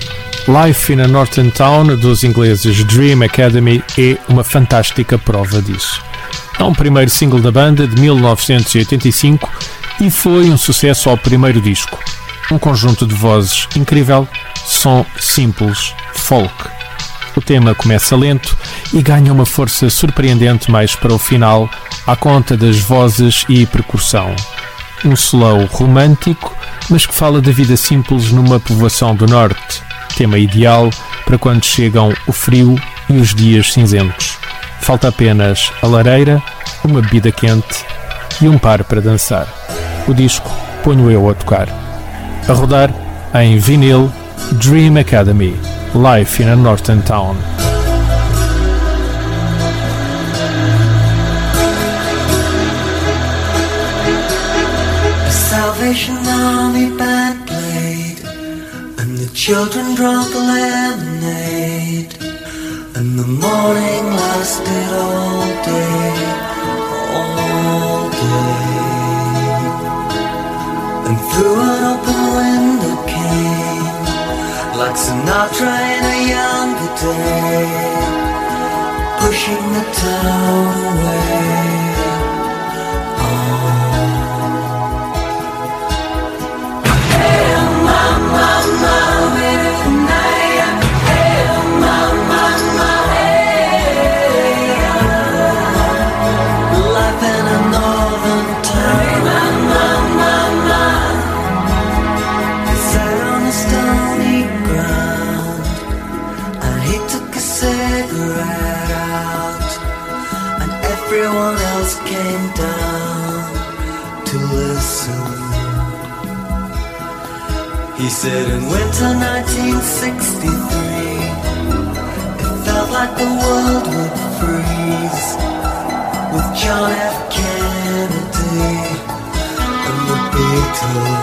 Life in a Northern Town, dos ingleses Dream Academy, é uma fantástica prova disso. É um primeiro single da banda de 1985 e foi um sucesso ao primeiro disco. Um conjunto de vozes incrível, som simples, folk. O tema começa lento e ganha uma força surpreendente mais para o final, à conta das vozes e percussão. Um slow romântico, mas que fala da vida simples numa povoação do norte. Tema ideal para quando chegam o frio e os dias cinzentos. Falta apenas a lareira, uma bebida quente e um par para dançar. O disco ponho eu a tocar. A rodar em vinil Dream Academy Life in a Northern Town. Salvation Army band played, and the children drank the lemonade, and the morning lasted all day, all day. And through an open window came, like Sinatra in a younger day, pushing the town away. Said in winter 1963, it felt like the world would freeze with John F. Kennedy and the Beatles.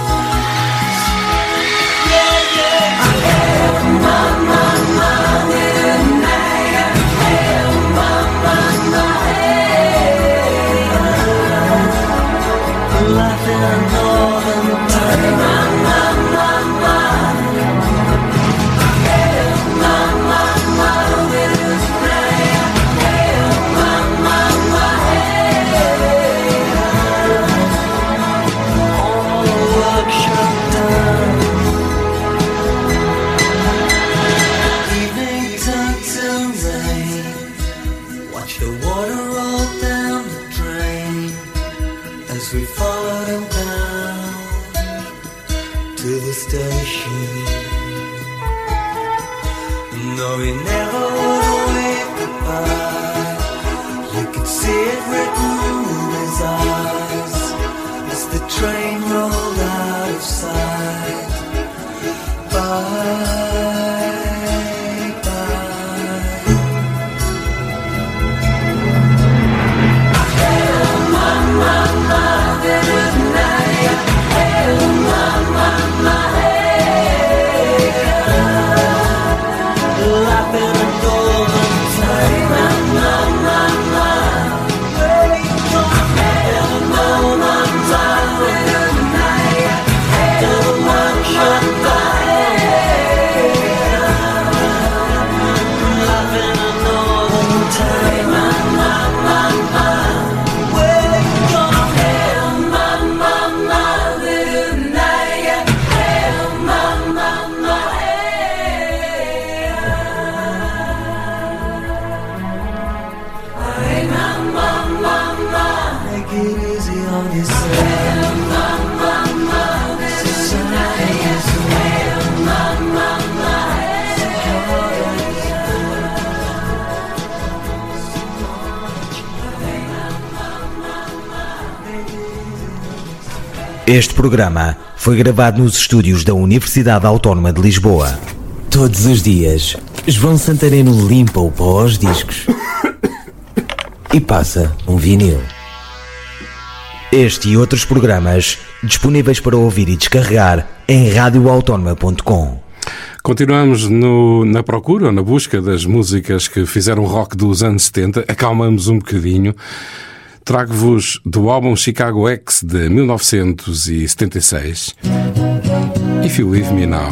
Este programa foi gravado nos estúdios da Universidade Autónoma de Lisboa. Todos os dias, João Santareno limpa o pó aos discos e passa um vinil. Este e outros programas disponíveis para ouvir e descarregar em radioautónoma.com. Continuamos no- na procura, na busca das músicas que fizeram rock dos anos 70. Acalmamos um bocadinho. Trago-vos do álbum Chicago X de 1976. If You Leave Me Now.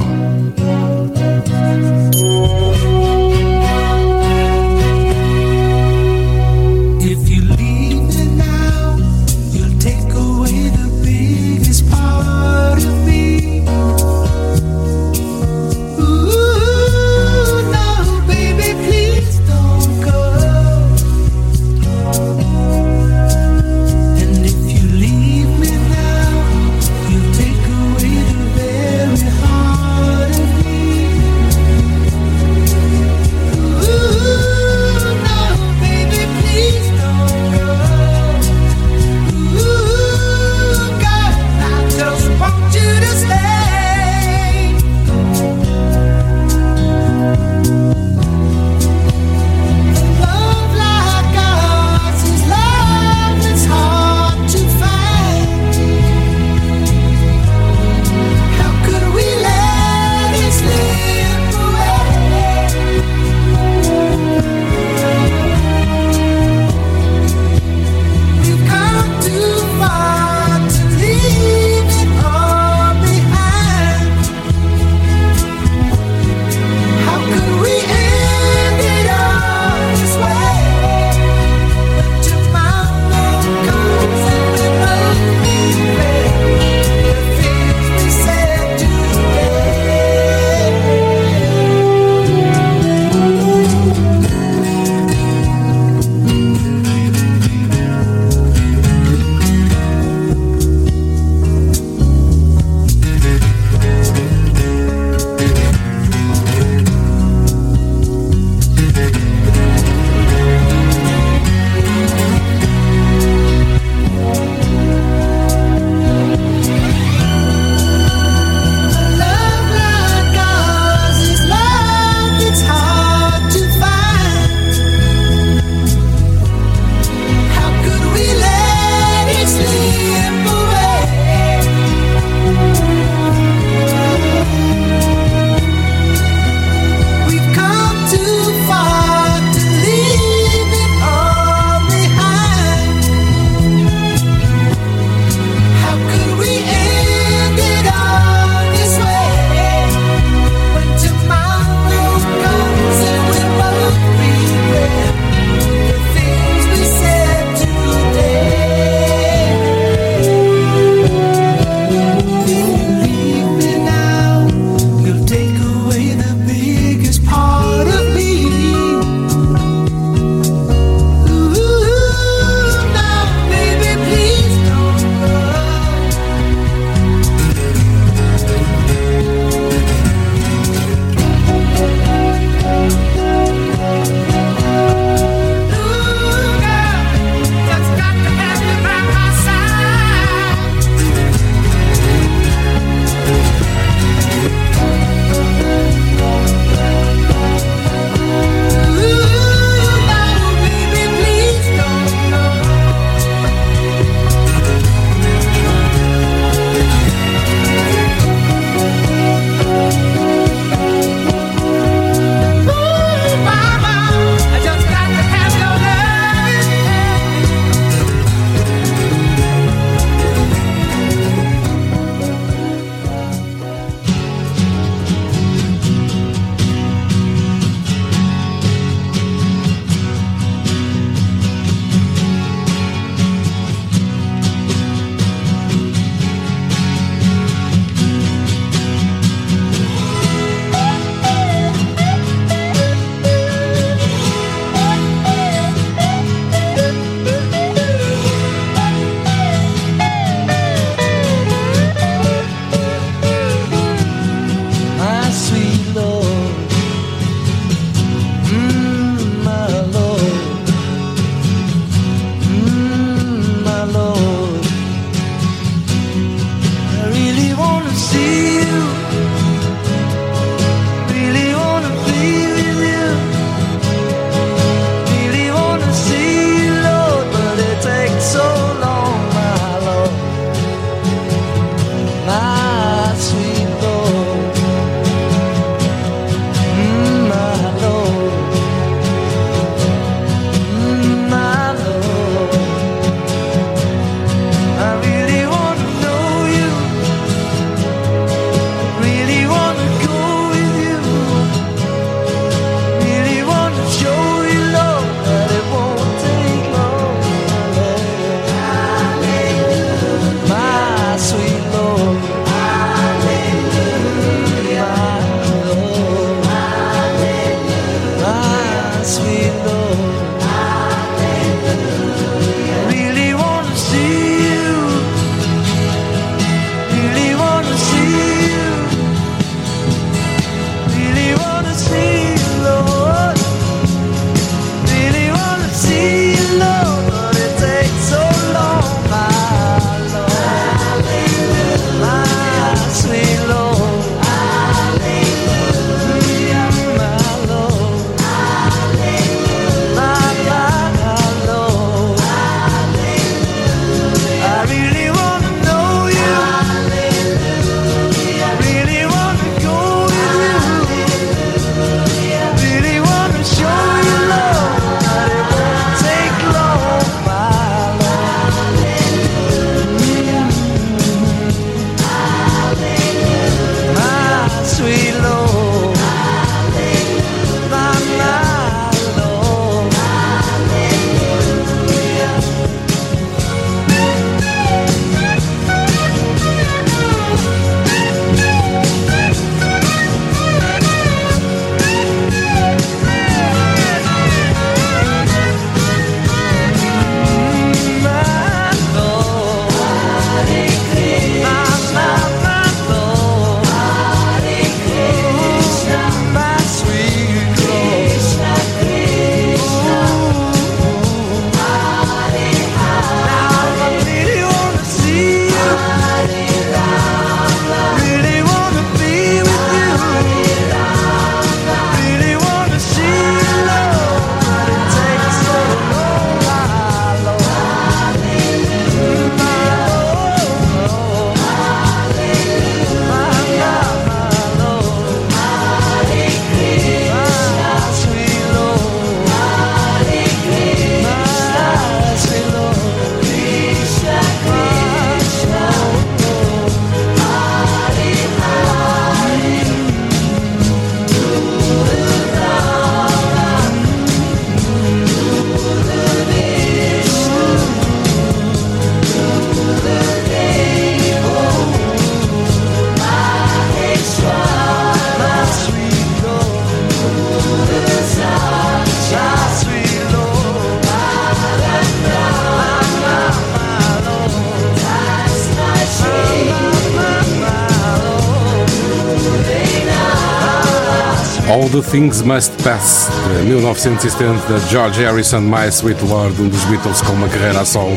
do Things Must Pass, de 1970, da George Harrison, My Sweet Lord, um dos Beatles com uma carreira a sol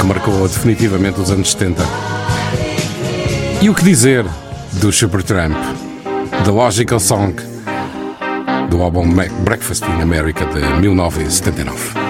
que marcou definitivamente os anos 70. E o que dizer do Supertramp, The Logical Song, do álbum Breakfast in America de 1979.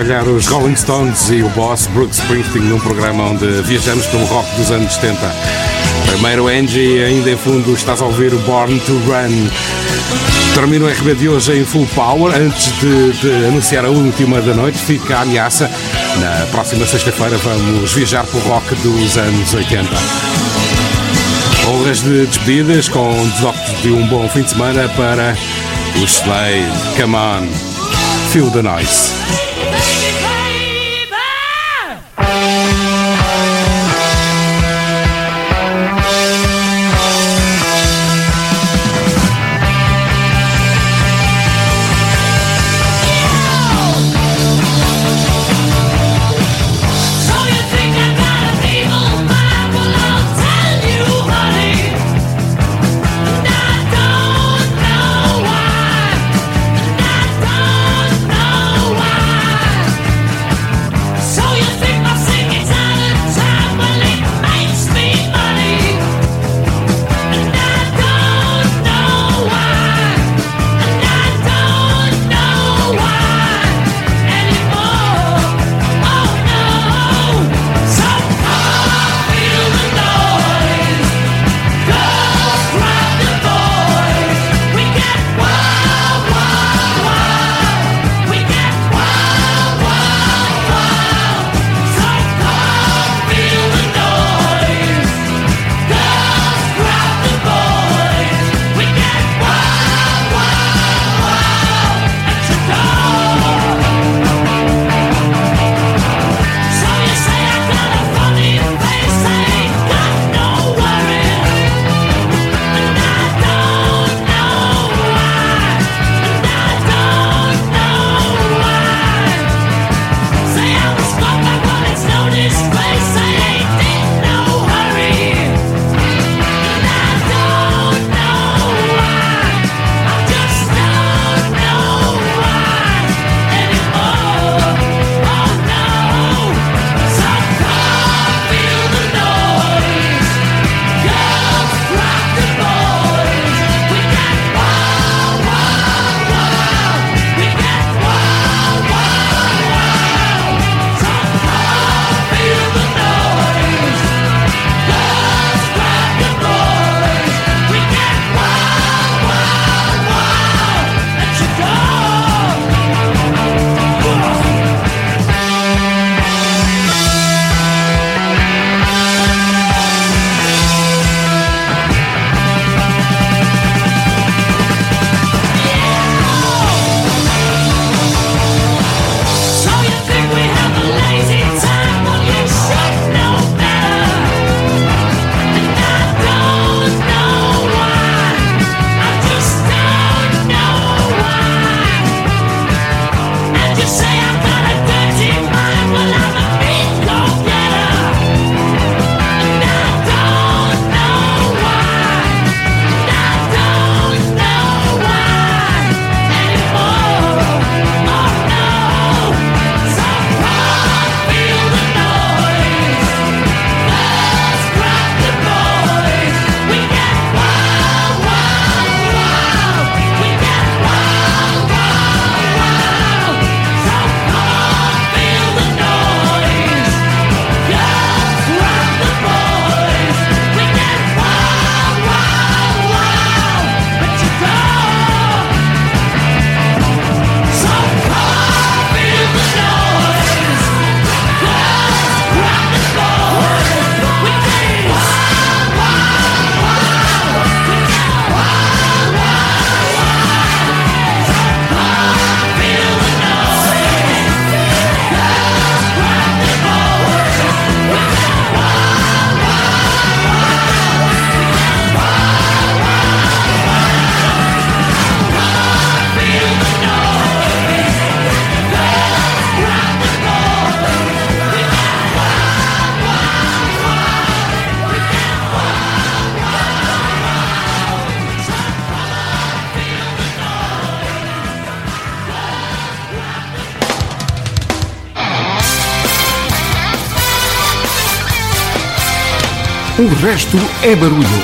falhar os Rolling Stones e o boss Brooks Springsteen num programa onde viajamos pelo rock dos anos 70. Primeiro Angie, ainda em fundo estás a ouvir o Born to Run. Termino o RB de hoje em full power. Antes de, de anunciar a última da noite, fica a ameaça. Na próxima sexta-feira vamos viajar pelo rock dos anos 80. Honras de despedidas com desóculos de um bom fim de semana para os Slade. Come on, feel the noise. resto é barulho.